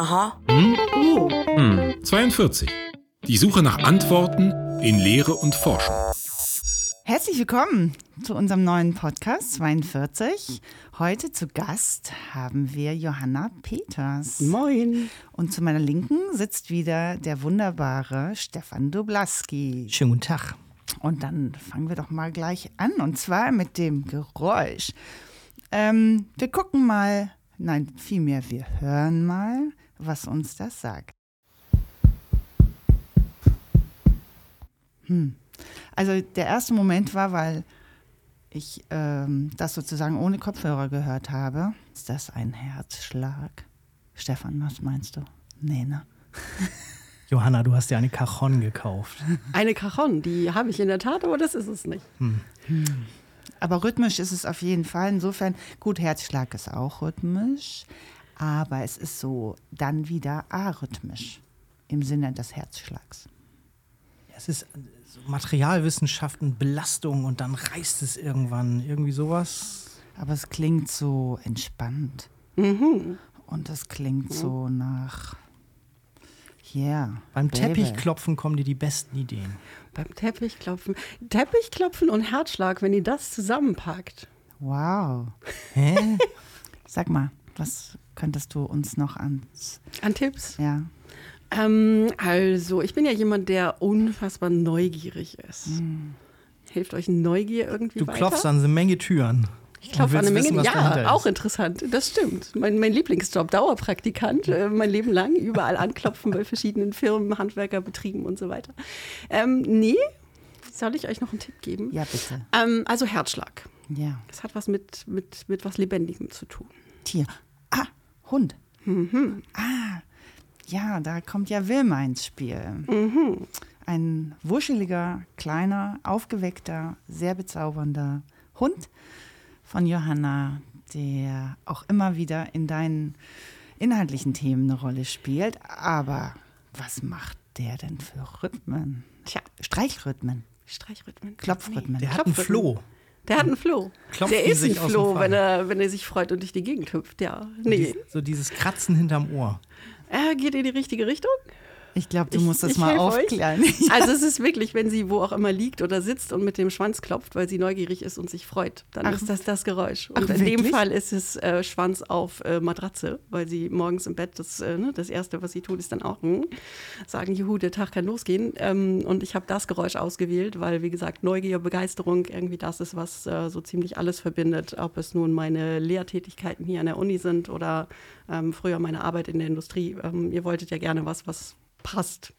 Aha. Hm? Oh. Hm. 42. Die Suche nach Antworten in Lehre und Forschung. Herzlich willkommen zu unserem neuen Podcast 42. Heute zu Gast haben wir Johanna Peters. Moin. Und zu meiner Linken sitzt wieder der wunderbare Stefan Doblaski. Schönen guten Tag. Und dann fangen wir doch mal gleich an und zwar mit dem Geräusch. Ähm, wir gucken mal, nein, vielmehr, wir hören mal, was uns das sagt. Hm. Also der erste Moment war, weil ich ähm, das sozusagen ohne Kopfhörer gehört habe. Ist das ein Herzschlag? Stefan, was meinst du? Nee, ne? Johanna, du hast ja eine Cajon gekauft. Eine Cajon, die habe ich in der Tat, aber das ist es nicht. Hm. Aber rhythmisch ist es auf jeden Fall. Insofern, gut, Herzschlag ist auch rhythmisch, aber es ist so dann wieder arrhythmisch im Sinne des Herzschlags. Es ist so Materialwissenschaften, Belastung und dann reißt es irgendwann. Irgendwie sowas. Aber es klingt so entspannt. Mhm. Und es klingt so nach. Ja. Yeah, Beim Baby. Teppichklopfen kommen dir die besten Ideen. Beim Teppichklopfen. Teppichklopfen und Herzschlag, wenn ihr das zusammenpackt. Wow. Hä? Sag mal, was könntest du uns noch ans. An Tipps? Ja. Ähm, also, ich bin ja jemand, der unfassbar neugierig ist. Mhm. Hilft euch Neugier irgendwie Du weiter? klopfst an eine Menge Türen. Ich klopfe an willst eine Menge. wissen, ja, auch interessant. Das stimmt. Mein, mein Lieblingsjob, Dauerpraktikant, äh, mein Leben lang, überall anklopfen bei verschiedenen Firmen, Handwerkerbetrieben und so weiter. Ähm, nee, soll ich euch noch einen Tipp geben? Ja, bitte. Ähm, also Herzschlag. Ja. Das hat was mit, mit, mit was Lebendigem zu tun. Tier. Hund. Mhm. Ah, ja, da kommt ja Wilma ins Spiel. Mhm. Ein wuscheliger, kleiner, aufgeweckter, sehr bezaubernder Hund von Johanna, der auch immer wieder in deinen inhaltlichen Themen eine Rolle spielt. Aber was macht der denn für Rhythmen? Tja, Streichrhythmen, Streichrhythmen. Klopfrhythmen. Der hat einen. Floh. Der hat einen Floh. Klopft der ist ein Floh, wenn er, wenn er sich freut und durch die Gegend hüpft. Ja, nee. So dieses Kratzen hinterm Ohr. Er geht in die richtige Richtung. Ich glaube, du Ich- musst das ich mal euch. aufklären. Also es ist wirklich, wenn sie wo auch immer liegt oder sitzt und mit dem Schwanz klopft, weil sie neugierig ist und sich freut, dann Ach. ist das das Geräusch. Und Ach, in dem? Fall ist es äh, Schwanz auf äh, Matratze, weil sie morgens im Bett, das, äh, ne, das Erste, was sie tut, ist dann auch hm, sagen, juhu, der Tag kann losgehen. Ähm, und ich habe das Geräusch ausgewählt, weil, wie gesagt, Neugier, Begeisterung, irgendwie das ist, was äh, so ziemlich alles verbindet. Ob es nun meine Lehrtätigkeiten hier an der Uni sind oder ähm, früher meine Arbeit in der Industrie. Ähm, ihr wolltet ja gerne was, was passt.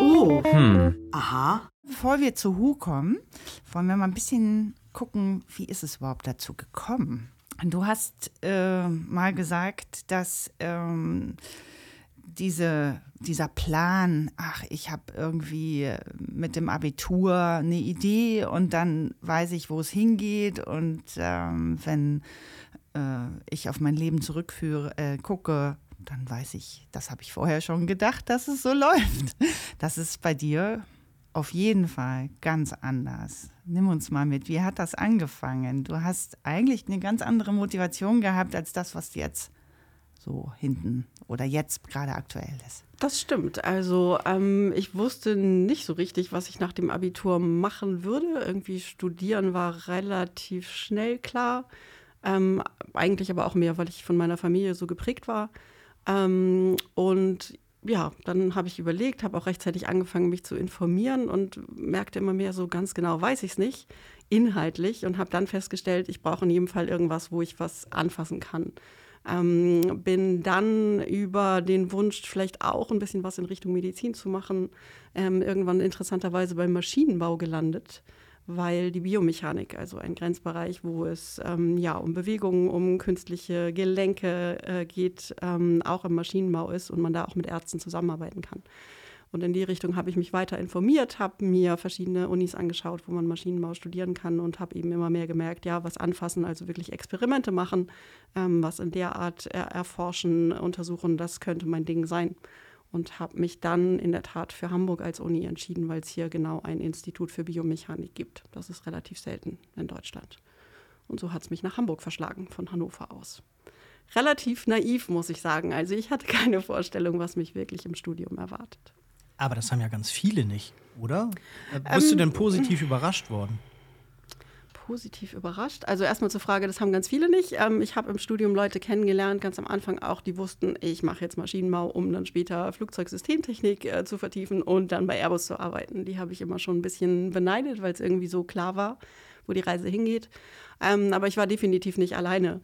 Oh. Hm. Aha. Bevor wir zu Hu kommen, wollen wir mal ein bisschen gucken, wie ist es überhaupt dazu gekommen? Du hast äh, mal gesagt, dass ähm, diese, dieser Plan, ach, ich habe irgendwie mit dem Abitur eine Idee und dann weiß ich, wo es hingeht und ähm, wenn äh, ich auf mein Leben zurückführe, äh, gucke, dann weiß ich, das habe ich vorher schon gedacht, dass es so läuft. Das ist bei dir auf jeden Fall ganz anders. Nimm uns mal mit. Wie hat das angefangen? Du hast eigentlich eine ganz andere Motivation gehabt als das, was jetzt so hinten oder jetzt gerade aktuell ist. Das stimmt. Also ähm, ich wusste nicht so richtig, was ich nach dem Abitur machen würde. Irgendwie studieren war relativ schnell klar. Ähm, eigentlich aber auch mehr, weil ich von meiner Familie so geprägt war. Ähm, und ja, dann habe ich überlegt, habe auch rechtzeitig angefangen, mich zu informieren und merkte immer mehr, so ganz genau weiß ich es nicht, inhaltlich, und habe dann festgestellt, ich brauche in jedem Fall irgendwas, wo ich was anfassen kann. Ähm, bin dann über den Wunsch, vielleicht auch ein bisschen was in Richtung Medizin zu machen, ähm, irgendwann interessanterweise beim Maschinenbau gelandet, weil die Biomechanik, also ein Grenzbereich, wo es ähm, ja um Bewegungen, um künstliche Gelenke äh, geht, ähm, auch im Maschinenbau ist und man da auch mit Ärzten zusammenarbeiten kann. Und in die Richtung habe ich mich weiter informiert, habe mir verschiedene Unis angeschaut, wo man Maschinenbau studieren kann und habe eben immer mehr gemerkt, ja, was anfassen, also wirklich Experimente machen, ähm, was in der Art er erforschen, untersuchen, das könnte mein Ding sein. Und habe mich dann in der Tat für Hamburg als Uni entschieden, weil es hier genau ein Institut für Biomechanik gibt. Das ist relativ selten in Deutschland. Und so hat es mich nach Hamburg verschlagen, von Hannover aus. relativ naiv, muss ich sagen. Also ich hatte keine Vorstellung, was mich wirklich im Studium erwartet. Aber das haben ja ganz viele nicht, oder? Äh, bist ähm, du denn positiv überrascht worden? Positiv überrascht. Also erstmal zur Frage, das haben ganz viele nicht. Ähm, ich habe im Studium Leute kennengelernt, ganz am Anfang auch, die wussten, ich mache jetzt Maschinenbau, um dann später Flugzeugsystemtechnik äh, zu vertiefen und dann bei Airbus zu arbeiten. Die habe ich immer schon ein bisschen beneidet, weil es irgendwie so klar war, wo die Reise hingeht. Ähm, aber ich war definitiv nicht alleine,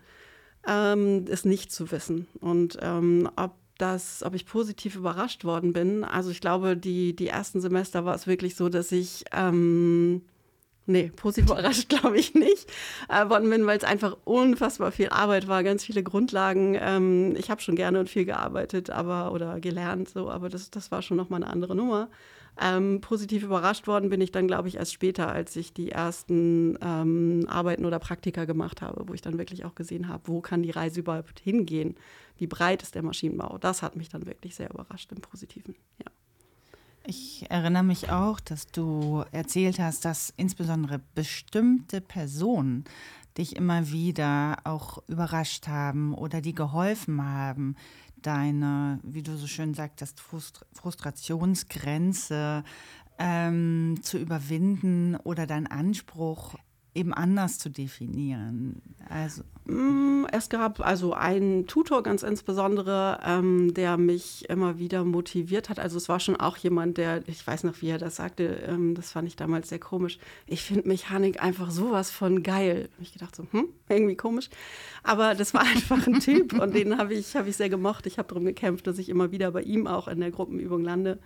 ähm, es nicht zu wissen. Und ähm, ob das, ob ich positiv überrascht worden bin. Also ich glaube, die, die ersten Semester war es wirklich so, dass ich ähm, Nee, positiv überrascht glaube ich nicht äh, worden bin, weil es einfach unfassbar viel Arbeit war, ganz viele Grundlagen. Ähm, ich habe schon gerne und viel gearbeitet, aber oder gelernt, so, aber das, das war schon nochmal eine andere Nummer. Ähm, positiv überrascht worden bin ich dann, glaube ich, erst später, als ich die ersten ähm, Arbeiten oder Praktika gemacht habe, wo ich dann wirklich auch gesehen habe, wo kann die Reise überhaupt hingehen? Wie breit ist der Maschinenbau? Das hat mich dann wirklich sehr überrascht im Positiven, ja. Ich erinnere mich auch, dass du erzählt hast, dass insbesondere bestimmte Personen dich immer wieder auch überrascht haben oder die geholfen haben, deine, wie du so schön sagtest, Frustrationsgrenze ähm, zu überwinden oder deinen Anspruch eben anders zu definieren. Also mm, es gab also einen Tutor ganz insbesondere, ähm, der mich immer wieder motiviert hat. Also es war schon auch jemand, der, ich weiß noch, wie er das sagte, ähm, das fand ich damals sehr komisch. Ich finde Mechanik einfach sowas von geil. Ich gedacht so, hm, irgendwie komisch. Aber das war einfach ein Typ und den habe ich, hab ich sehr gemocht. Ich habe darum gekämpft, dass ich immer wieder bei ihm auch in der Gruppenübung lande.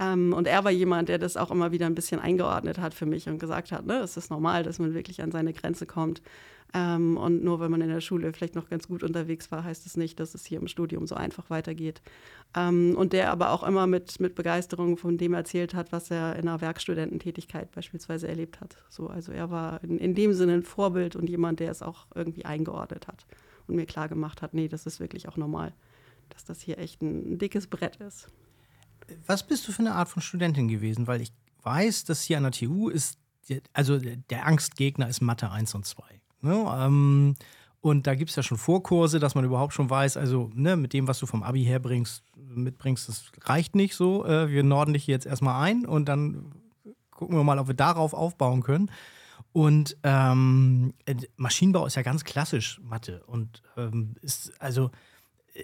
Ähm, und er war jemand, der das auch immer wieder ein bisschen eingeordnet hat für mich und gesagt hat, ne, es ist normal, dass man wirklich an seine Grenze kommt. Ähm, und nur weil man in der Schule vielleicht noch ganz gut unterwegs war, heißt es das nicht, dass es hier im Studium so einfach weitergeht. Ähm, und der aber auch immer mit, mit Begeisterung von dem erzählt hat, was er in einer Werkstudententätigkeit beispielsweise erlebt hat. So, also er war in, in dem Sinne ein Vorbild und jemand, der es auch irgendwie eingeordnet hat und mir klar gemacht hat, nee, das ist wirklich auch normal, dass das hier echt ein dickes Brett ist was bist du für eine Art von Studentin gewesen? Weil ich weiß, dass hier an der TU ist, also der Angstgegner ist Mathe 1 und 2. Ne? Ähm, und da gibt es ja schon Vorkurse, dass man überhaupt schon weiß, also ne, mit dem, was du vom Abi herbringst, mitbringst, das reicht nicht so. Äh, wir norden dich jetzt erstmal ein und dann gucken wir mal, ob wir darauf aufbauen können. Und ähm, Maschinenbau ist ja ganz klassisch Mathe. Und ähm, ist, also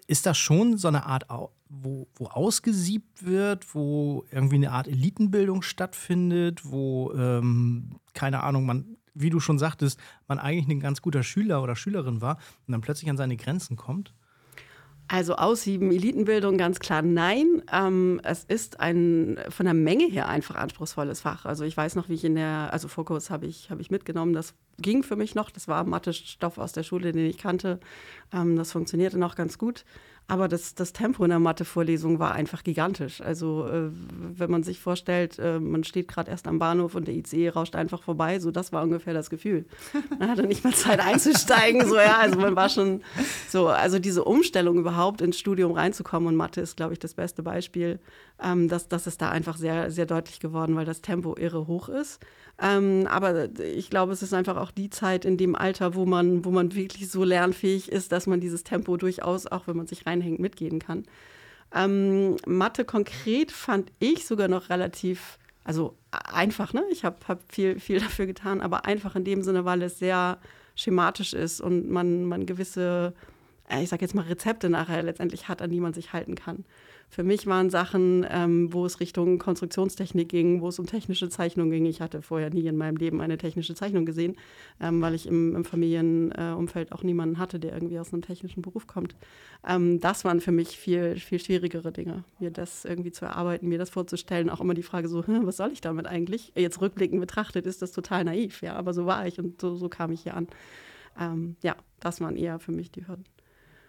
ist das schon so eine Art, wo, wo ausgesiebt wird, wo irgendwie eine Art Elitenbildung stattfindet, wo, ähm, keine Ahnung, man, wie du schon sagtest, man eigentlich ein ganz guter Schüler oder Schülerin war und dann plötzlich an seine Grenzen kommt? Also aussieben, Elitenbildung ganz klar nein. Ähm, es ist ein von der Menge her einfach anspruchsvolles Fach. Also ich weiß noch, wie ich in der, also Fokus habe ich, hab ich mitgenommen, das ging für mich noch. Das war Mathe-Stoff aus der Schule, den ich kannte. Ähm, das funktionierte noch ganz gut. Aber das, das Tempo in der Mathe-Vorlesung war einfach gigantisch. Also, äh, wenn man sich vorstellt, äh, man steht gerade erst am Bahnhof und der ICE rauscht einfach vorbei, so das war ungefähr das Gefühl. Man hatte nicht mal Zeit einzusteigen, so ja. Also, man war schon so, also diese Umstellung überhaupt ins Studium reinzukommen und Mathe ist, glaube ich, das beste Beispiel. Ähm, das, das ist da einfach sehr, sehr deutlich geworden, weil das Tempo irre hoch ist. Ähm, aber ich glaube, es ist einfach auch die Zeit in dem Alter, wo man, wo man wirklich so lernfähig ist, dass man dieses Tempo durchaus, auch wenn man sich reinhängt, mitgehen kann. Ähm, Mathe konkret fand ich sogar noch relativ, also einfach, ne? Ich habe hab viel, viel dafür getan, aber einfach in dem Sinne, weil es sehr schematisch ist und man, man gewisse, äh, ich sag jetzt mal, Rezepte nachher letztendlich hat, an die man sich halten kann. Für mich waren Sachen, ähm, wo es Richtung Konstruktionstechnik ging, wo es um technische Zeichnung ging. Ich hatte vorher nie in meinem Leben eine technische Zeichnung gesehen, ähm, weil ich im, im Familienumfeld äh, auch niemanden hatte, der irgendwie aus einem technischen Beruf kommt. Ähm, das waren für mich viel, viel schwierigere Dinge, mir das irgendwie zu erarbeiten, mir das vorzustellen. Auch immer die Frage so, hm, was soll ich damit eigentlich? Jetzt rückblickend betrachtet ist das total naiv, ja, aber so war ich und so, so kam ich hier an. Ähm, ja, das waren eher für mich die Hürden.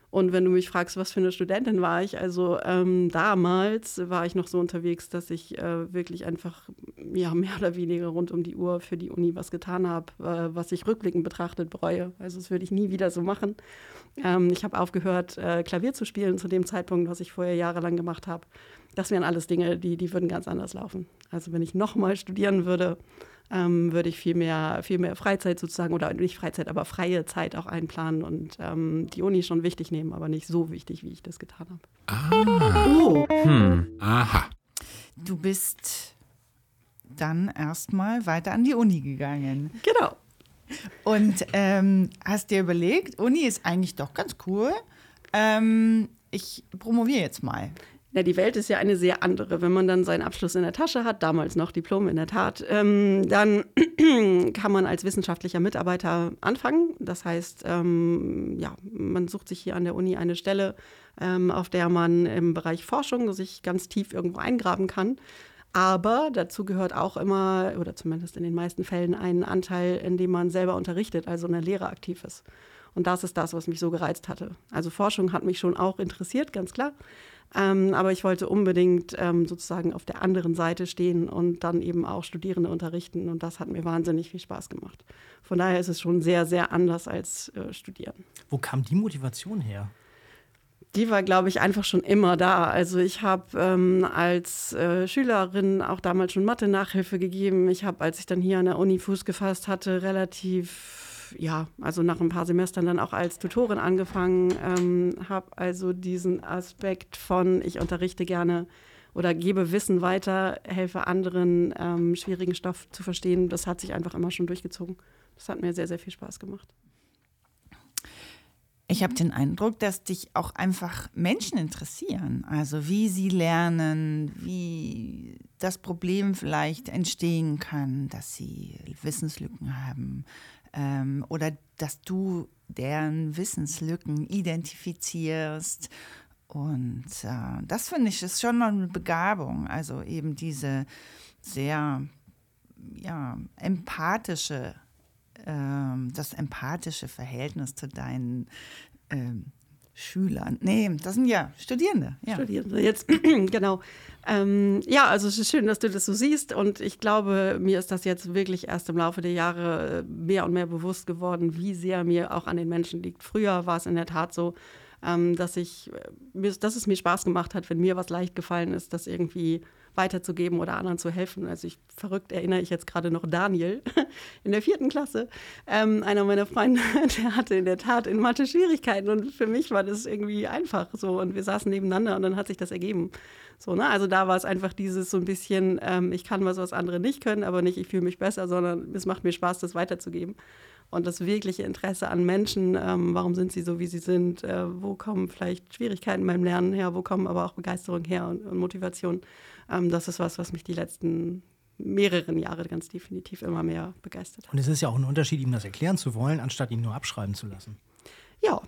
Und wenn du mich fragst, was für eine Studentin war ich, also ähm, damals war ich noch so unterwegs, dass ich äh, wirklich einfach ja, mehr oder weniger rund um die Uhr für die Uni was getan habe, äh, was ich rückblickend betrachtet bereue. Also das würde ich nie wieder so machen. Ähm, ich habe aufgehört, äh, Klavier zu spielen zu dem Zeitpunkt, was ich vorher jahrelang gemacht habe. Das wären alles Dinge, die, die würden ganz anders laufen. Also wenn ich nochmal studieren würde, ähm, würde ich viel mehr, viel mehr Freizeit sozusagen, oder nicht Freizeit, aber freie Zeit auch einplanen und ähm, die Uni schon wichtig nehmen, aber nicht so wichtig, wie ich das getan habe. Ah. Oh. Hm. Aha. Du bist dann erstmal weiter an die Uni gegangen. Genau. Und ähm, hast dir überlegt, Uni ist eigentlich doch ganz cool. Ähm, ich promoviere jetzt mal. Ja, die Welt ist ja eine sehr andere. Wenn man dann seinen Abschluss in der Tasche hat, damals noch Diplom in der Tat, ähm, dann kann man als wissenschaftlicher Mitarbeiter anfangen. Das heißt, ähm, ja, man sucht sich hier an der Uni eine Stelle, ähm, auf der man im Bereich Forschung sich ganz tief irgendwo eingraben kann. Aber dazu gehört auch immer, oder zumindest in den meisten Fällen, ein Anteil, in dem man selber unterrichtet, also in der Lehre aktiv ist. Und das ist das, was mich so gereizt hatte. Also Forschung hat mich schon auch interessiert, ganz klar. Ähm, aber ich wollte unbedingt ähm, sozusagen auf der anderen Seite stehen und dann eben auch Studierende unterrichten. Und das hat mir wahnsinnig viel Spaß gemacht. Von daher ist es schon sehr, sehr anders als äh, Studieren. Wo kam die Motivation her? Die war, glaube ich, einfach schon immer da. Also ich habe ähm, als äh, Schülerin auch damals schon Mathe-Nachhilfe gegeben. Ich habe, als ich dann hier an der Uni Fuß gefasst hatte, relativ ja, also nach ein paar Semestern dann auch als Tutorin angefangen, ähm, habe also diesen Aspekt von, ich unterrichte gerne oder gebe Wissen weiter, helfe anderen, ähm, schwierigen Stoff zu verstehen. Das hat sich einfach immer schon durchgezogen. Das hat mir sehr, sehr viel Spaß gemacht. Ich habe den Eindruck, dass dich auch einfach Menschen interessieren. Also wie sie lernen, wie das Problem vielleicht entstehen kann, dass sie Wissenslücken haben, ähm, oder dass du deren Wissenslücken identifizierst. Und äh, das finde ich ist schon eine Begabung. Also eben diese sehr ja, empathische, ähm, das empathische Verhältnis zu deinen ähm, Schülern. Nee, das sind ja Studierende. Ja. Studierende, jetzt, genau. Ähm, ja, also es ist schön, dass du das so siehst und ich glaube, mir ist das jetzt wirklich erst im Laufe der Jahre äh, mehr und mehr bewusst geworden, wie sehr mir auch an den Menschen liegt. Früher war es in der Tat so, ähm, dass ich, äh, dass es mir Spaß gemacht hat, wenn mir was leicht gefallen ist, das irgendwie weiterzugeben oder anderen zu helfen. Also ich verrückt erinnere ich jetzt gerade noch Daniel in der vierten Klasse. Ähm, einer meiner Freunde, der hatte in der Tat in Mathe Schwierigkeiten und für mich war das irgendwie einfach so und wir saßen nebeneinander und dann hat sich das ergeben. So, ne? Also da war es einfach dieses so ein bisschen, ähm, ich kann was, was andere nicht können, aber nicht, ich fühle mich besser, sondern es macht mir Spaß, das weiterzugeben und das wirkliche Interesse an Menschen, ähm, warum sind sie so, wie sie sind, äh, wo kommen vielleicht Schwierigkeiten beim Lernen her, wo kommen aber auch Begeisterung her und, und Motivation. Ähm, das ist was, was mich die letzten mehreren Jahre ganz definitiv immer mehr begeistert hat. Und es ist ja auch ein Unterschied, ihm das erklären zu wollen, anstatt ihn nur abschreiben zu lassen. Ja,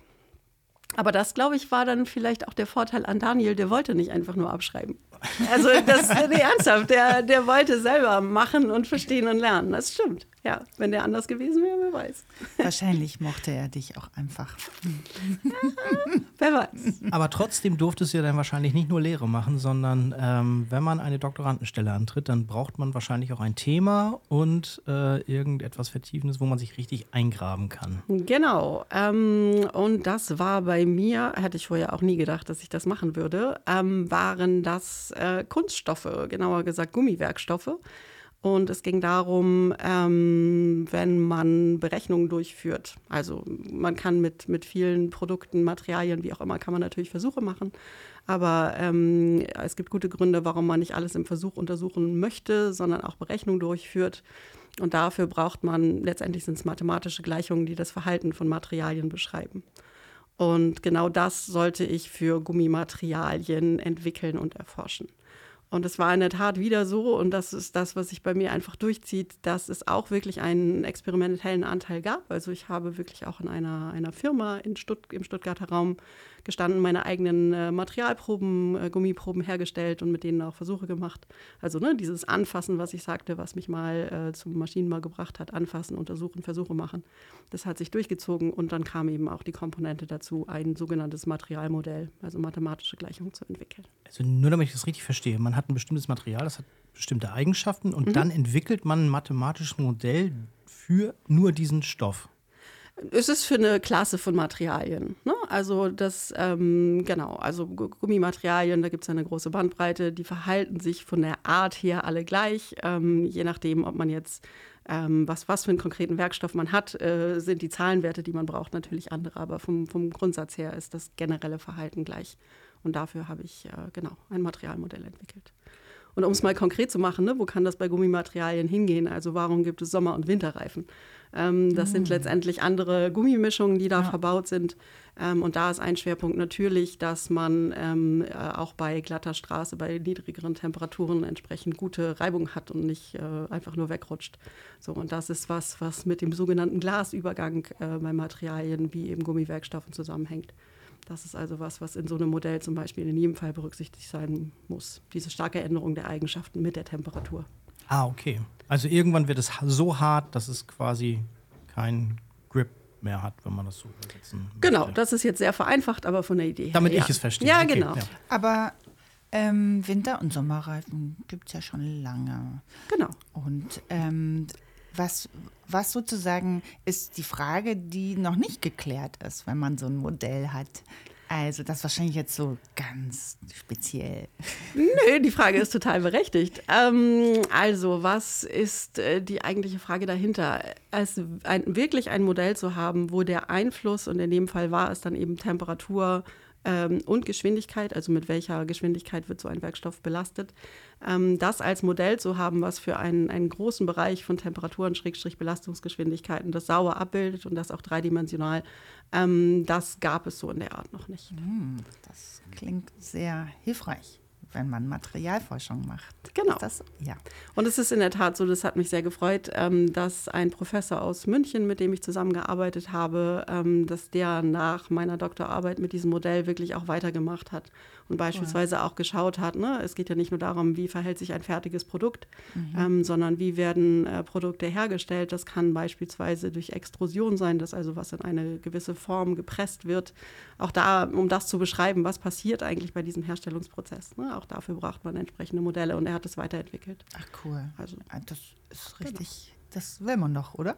aber das, glaube ich, war dann vielleicht auch der Vorteil an Daniel, der wollte nicht einfach nur abschreiben. Also das nee, ernsthaft, der, der wollte selber machen und verstehen und lernen. Das stimmt. Ja, wenn der anders gewesen wäre, wer weiß. Wahrscheinlich mochte er dich auch einfach. wer weiß. Aber trotzdem durftest du ja dann wahrscheinlich nicht nur Lehre machen, sondern ähm, wenn man eine Doktorandenstelle antritt, dann braucht man wahrscheinlich auch ein Thema und äh, irgendetwas Vertiefendes, wo man sich richtig eingraben kann. Genau. Ähm, und das war bei mir, hätte ich vorher auch nie gedacht, dass ich das machen würde, ähm, waren das äh, Kunststoffe, genauer gesagt Gummiwerkstoffe. Und es ging darum, ähm, wenn man Berechnungen durchführt. Also man kann mit, mit vielen Produkten, Materialien, wie auch immer, kann man natürlich Versuche machen. Aber ähm, es gibt gute Gründe, warum man nicht alles im Versuch untersuchen möchte, sondern auch Berechnungen durchführt. Und dafür braucht man, letztendlich sind es mathematische Gleichungen, die das Verhalten von Materialien beschreiben. Und genau das sollte ich für Gummimaterialien entwickeln und erforschen. Und es war in der Tat wieder so, und das ist das, was sich bei mir einfach durchzieht, dass es auch wirklich einen experimentellen Anteil gab. Also ich habe wirklich auch in einer, einer Firma in Stutt im Stuttgarter Raum gestanden, meine eigenen äh, Materialproben, äh, Gummiproben hergestellt und mit denen auch Versuche gemacht. Also ne, dieses Anfassen, was ich sagte, was mich mal äh, zum Maschinenbau gebracht hat, anfassen, untersuchen, Versuche machen. Das hat sich durchgezogen und dann kam eben auch die Komponente dazu, ein sogenanntes Materialmodell, also mathematische Gleichungen zu entwickeln. Also nur damit ich das richtig verstehe, man hat ein bestimmtes Material, das hat bestimmte Eigenschaften und mhm. dann entwickelt man ein mathematisches Modell für nur diesen Stoff. Es ist für eine Klasse von Materialien. Ne? Also das, ähm, genau, also Gummimaterialien, da gibt es eine große Bandbreite, die verhalten sich von der Art her alle gleich, ähm, je nachdem, ob man jetzt ähm, was, was für einen konkreten Werkstoff man hat, äh, sind die Zahlenwerte, die man braucht, natürlich andere. Aber vom, vom Grundsatz her ist das generelle Verhalten gleich. Und dafür habe ich äh, genau ein Materialmodell entwickelt. Und um es mal konkret zu machen, ne, wo kann das bei Gummimaterialien hingehen? Also warum gibt es Sommer- und Winterreifen? Ähm, das mm. sind letztendlich andere Gummimischungen, die da ja. verbaut sind. Ähm, und da ist ein Schwerpunkt natürlich, dass man ähm, äh, auch bei glatter Straße, bei niedrigeren Temperaturen entsprechend gute Reibung hat und nicht äh, einfach nur wegrutscht. So, und das ist was, was mit dem sogenannten Glasübergang äh, bei Materialien wie eben Gummiwerkstoffen zusammenhängt. Das ist also was, was in so einem Modell zum Beispiel in jedem Fall berücksichtigt sein muss. Diese starke Änderung der Eigenschaften mit der Temperatur. Ah, okay. Also irgendwann wird es so hart, dass es quasi kein Grip mehr hat, wenn man das so übersetzen möchte. Genau, das ist jetzt sehr vereinfacht, aber von der Idee her. Damit ja. ich es verstehe. Ja, okay, genau. Ja. Aber ähm, Winter- und Sommerreifen gibt es ja schon lange. Genau. Und ähm, was, was sozusagen ist die Frage, die noch nicht geklärt ist, wenn man so ein Modell hat. Also das wahrscheinlich jetzt so ganz speziell. Nö, die Frage ist total berechtigt. Ähm, also was ist äh, die eigentliche Frage dahinter? Es ein, wirklich ein Modell zu haben, wo der Einfluss, und in dem Fall war es dann eben Temperatur, ähm, und Geschwindigkeit, also mit welcher Geschwindigkeit wird so ein Werkstoff belastet. Ähm, das als Modell zu haben, was für einen, einen großen Bereich von Temperaturen, Schrägstrich Belastungsgeschwindigkeiten das sauber abbildet und das auch dreidimensional, ähm, das gab es so in der Art noch nicht. Hm, das klingt sehr hilfreich wenn man Materialforschung macht. Genau. Das, ja. Und es ist in der Tat so, das hat mich sehr gefreut, ähm, dass ein Professor aus München, mit dem ich zusammengearbeitet habe, ähm, dass der nach meiner Doktorarbeit mit diesem Modell wirklich auch weitergemacht hat und beispielsweise cool. auch geschaut hat, ne, es geht ja nicht nur darum, wie verhält sich ein fertiges Produkt, mhm. ähm, sondern wie werden äh, Produkte hergestellt. Das kann beispielsweise durch Extrusion sein, dass also was in eine gewisse Form gepresst wird. Auch da, um das zu beschreiben, was passiert eigentlich bei diesem Herstellungsprozess. Ne? Auch dafür braucht man entsprechende Modelle und er hat es weiterentwickelt. Ach cool. Also ah, das ist genau. richtig. Genau. Das will man doch, oder?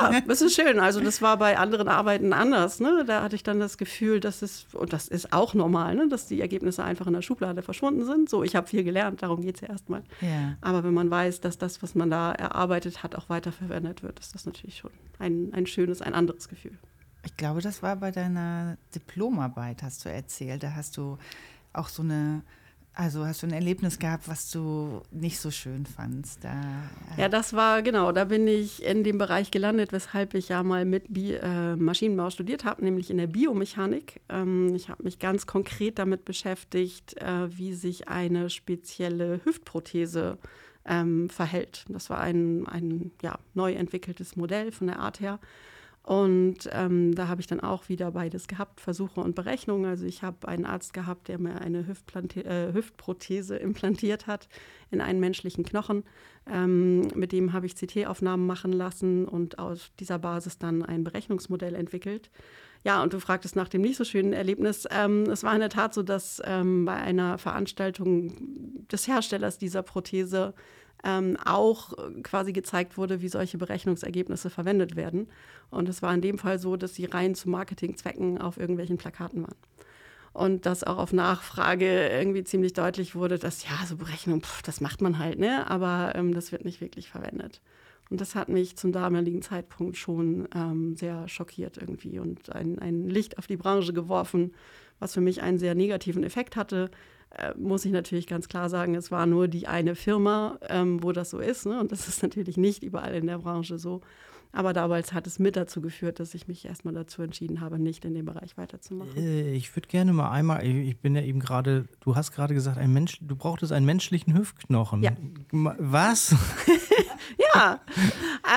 Ja, das ist schön. Also das war bei anderen Arbeiten anders. Ne? Da hatte ich dann das Gefühl, dass es, und das ist auch normal, ne? dass die Ergebnisse einfach in der Schublade verschwunden sind. So, ich habe viel gelernt, darum geht es ja erstmal. Ja. Aber wenn man weiß, dass das, was man da erarbeitet hat, auch weiterverwendet wird, ist das natürlich schon ein, ein schönes, ein anderes Gefühl. Ich glaube, das war bei deiner Diplomarbeit, hast du erzählt. Da hast du auch so eine also hast du ein Erlebnis gehabt, was du nicht so schön fandst? Da, ja. ja, das war genau, da bin ich in dem Bereich gelandet, weshalb ich ja mal mit Bi äh, Maschinenbau studiert habe, nämlich in der Biomechanik. Ähm, ich habe mich ganz konkret damit beschäftigt, äh, wie sich eine spezielle Hüftprothese ähm, verhält. Das war ein, ein ja, neu entwickeltes Modell von der Art her. Und ähm, da habe ich dann auch wieder beides gehabt, Versuche und Berechnungen. Also ich habe einen Arzt gehabt, der mir eine äh, Hüftprothese implantiert hat in einen menschlichen Knochen. Ähm, mit dem habe ich CT-Aufnahmen machen lassen und aus dieser Basis dann ein Berechnungsmodell entwickelt. Ja, und du fragtest nach dem nicht so schönen Erlebnis. Ähm, es war in der Tat so, dass ähm, bei einer Veranstaltung des Herstellers dieser Prothese ähm, auch quasi gezeigt wurde, wie solche Berechnungsergebnisse verwendet werden. Und es war in dem Fall so, dass sie rein zu Marketingzwecken auf irgendwelchen Plakaten waren. Und dass auch auf Nachfrage irgendwie ziemlich deutlich wurde, dass ja, so Berechnung, pff, das macht man halt, ne? aber ähm, das wird nicht wirklich verwendet. Und das hat mich zum damaligen Zeitpunkt schon ähm, sehr schockiert irgendwie und ein, ein Licht auf die Branche geworfen, was für mich einen sehr negativen Effekt hatte, äh, muss ich natürlich ganz klar sagen, es war nur die eine Firma, ähm, wo das so ist. Ne? Und das ist natürlich nicht überall in der Branche so. Aber damals hat es mit dazu geführt, dass ich mich erstmal dazu entschieden habe, nicht in dem Bereich weiterzumachen. Äh, ich würde gerne mal einmal, ich bin ja eben gerade, du hast gerade gesagt, ein Mensch, du brauchtest einen menschlichen Hüftknochen. Ja. Was? ja,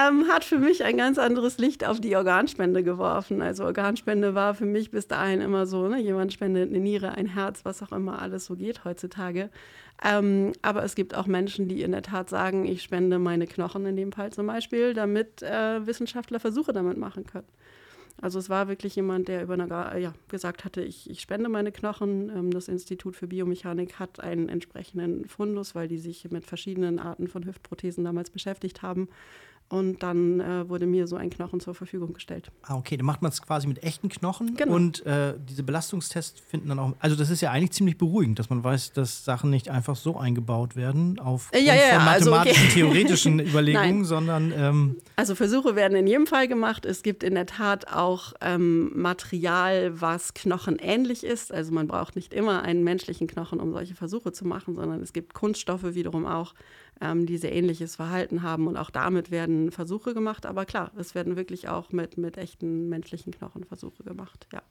ähm, hat für mich ein ganz anderes Licht auf die Organspende geworfen. Also Organspende war für mich bis dahin immer so, ne, jemand spendet eine Niere, ein Herz, was auch immer alles so geht heutzutage. Ähm, aber es gibt auch Menschen, die in der Tat sagen, ich spende meine Knochen in dem Fall zum Beispiel, damit äh, Wissenschaftler Versuche damit machen können. Also es war wirklich jemand, der über eine, ja, gesagt hatte, ich, ich spende meine Knochen. Ähm, das Institut für Biomechanik hat einen entsprechenden Fundus, weil die sich mit verschiedenen Arten von Hüftprothesen damals beschäftigt haben. Und dann äh, wurde mir so ein Knochen zur Verfügung gestellt. Ah, okay, dann macht man es quasi mit echten Knochen. Genau. Und äh, diese Belastungstests finden dann auch. Also, das ist ja eigentlich ziemlich beruhigend, dass man weiß, dass Sachen nicht einfach so eingebaut werden auf Äh, ja, ja, ja, also, okay. mathematischen, theoretischen Überlegungen, sondern. Ähm, Also Versuche werden in jedem Fall gemacht. Es gibt in der Tat auch ähm, Material, was knochenähnlich ist. Also man braucht nicht immer einen menschlichen Knochen, um solche Versuche zu machen, sondern es gibt Kunststoffe wiederum auch, ähm, die sehr ähnliches Verhalten haben. Und auch damit werden Versuche gemacht. Aber klar, es werden wirklich auch mit, mit echten menschlichen Knochen Versuche gemacht. Ja,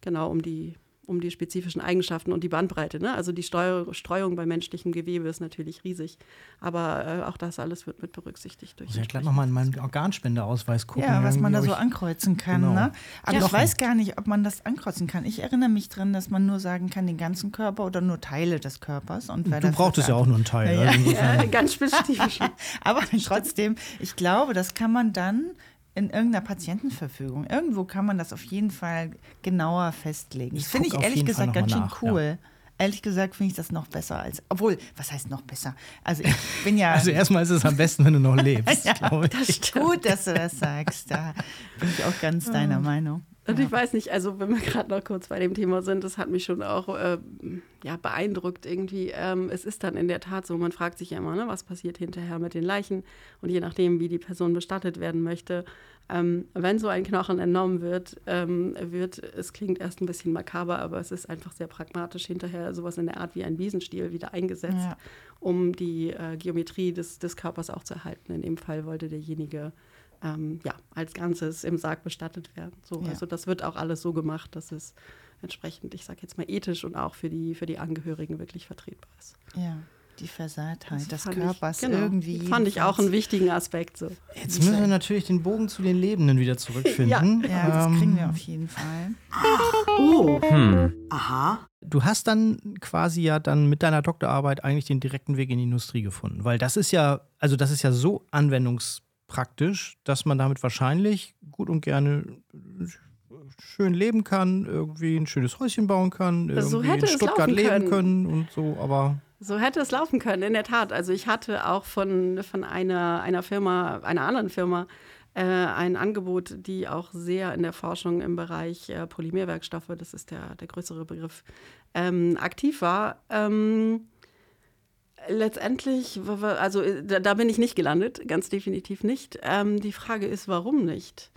genau, um die um die spezifischen Eigenschaften und die Bandbreite. Ne? Also die Steu Streuung bei menschlichem Gewebe ist natürlich riesig, aber äh, auch das alles wird mit berücksichtigt. Durch ich ja gleich nochmal in meinen Organspendeausweis gucken. Ja, was man da so ankreuzen kann. Genau. Ne? Aber Ja. ich weiß gar nicht, ob man das ankreuzen kann. Ich erinnere mich dran, dass man nur sagen kann, den ganzen Körper oder nur Teile des Körpers. Und wer Du brauchtest ja auch nur einen Teil. Ja, also Ja, ganz spezifisch. Aber trotzdem, ich glaube, das kann man dann in irgendeiner Patientenverfügung. Irgendwo kann man das auf jeden Fall genauer festlegen. Ich Das finde ich ehrlich gesagt ganz schön nach, ja. cool. Ehrlich gesagt finde ich das noch besser als. Obwohl, was heißt noch besser? Also ich bin ja. Also erstmal ist es am besten, wenn du noch lebst, glaube ich. gut, dass du das sagst. Da bin ich auch ganz deiner Meinung. Und ich weiß nicht, also wenn wir gerade noch kurz bei dem Thema sind, das hat mich schon auch äh, ja, beeindruckt irgendwie. Ähm, es ist dann in der Tat so, man fragt sich ja immer, ne, was passiert hinterher mit den Leichen und je nachdem, wie die Person bestattet werden möchte. Ähm, wenn so ein Knochen entnommen wird, ähm, wird, es klingt erst ein bisschen makaber, aber es ist einfach sehr pragmatisch hinterher sowas in der Art wie ein Besenstiel wieder eingesetzt, Ja. um die äh, Geometrie des, des Körpers auch zu erhalten. In dem Fall wollte derjenige ähm, ja, als Ganzes im Sarg bestattet werden. So, Ja. Also das wird auch alles so gemacht, dass es entsprechend, ich sage jetzt mal ethisch und auch für die, für die Angehörigen wirklich vertretbar ist. Ja, die Versahrtheit des Körpers ich, genau, irgendwie. Fand ich auch einen wichtigen Aspekt. So. Jetzt müssen wir natürlich den Bogen zu den Lebenden wieder zurückfinden. Ja, das Ähm, kriegen wir auf jeden Fall. Du hast dann quasi ja dann mit deiner Doktorarbeit eigentlich den direkten Weg in die Industrie gefunden, weil das ist ja, also das ist ja so anwendungspraktisch, dass man damit wahrscheinlich gut und gerne schön leben kann, irgendwie ein schönes Häuschen bauen kann, irgendwie So hätte in Stuttgart leben können. können und so, aber So hätte es laufen können, in der Tat. Also ich hatte auch von, von einer, einer Firma, einer anderen Firma, äh, ein Angebot, die auch sehr in der Forschung im Bereich äh, Polymerwerkstoffe, das ist der, der größere Begriff, ähm, aktiv war. Ähm, letztendlich, also äh, da, bin ich nicht gelandet, ganz definitiv nicht. Ähm, die Frage ist, warum nicht?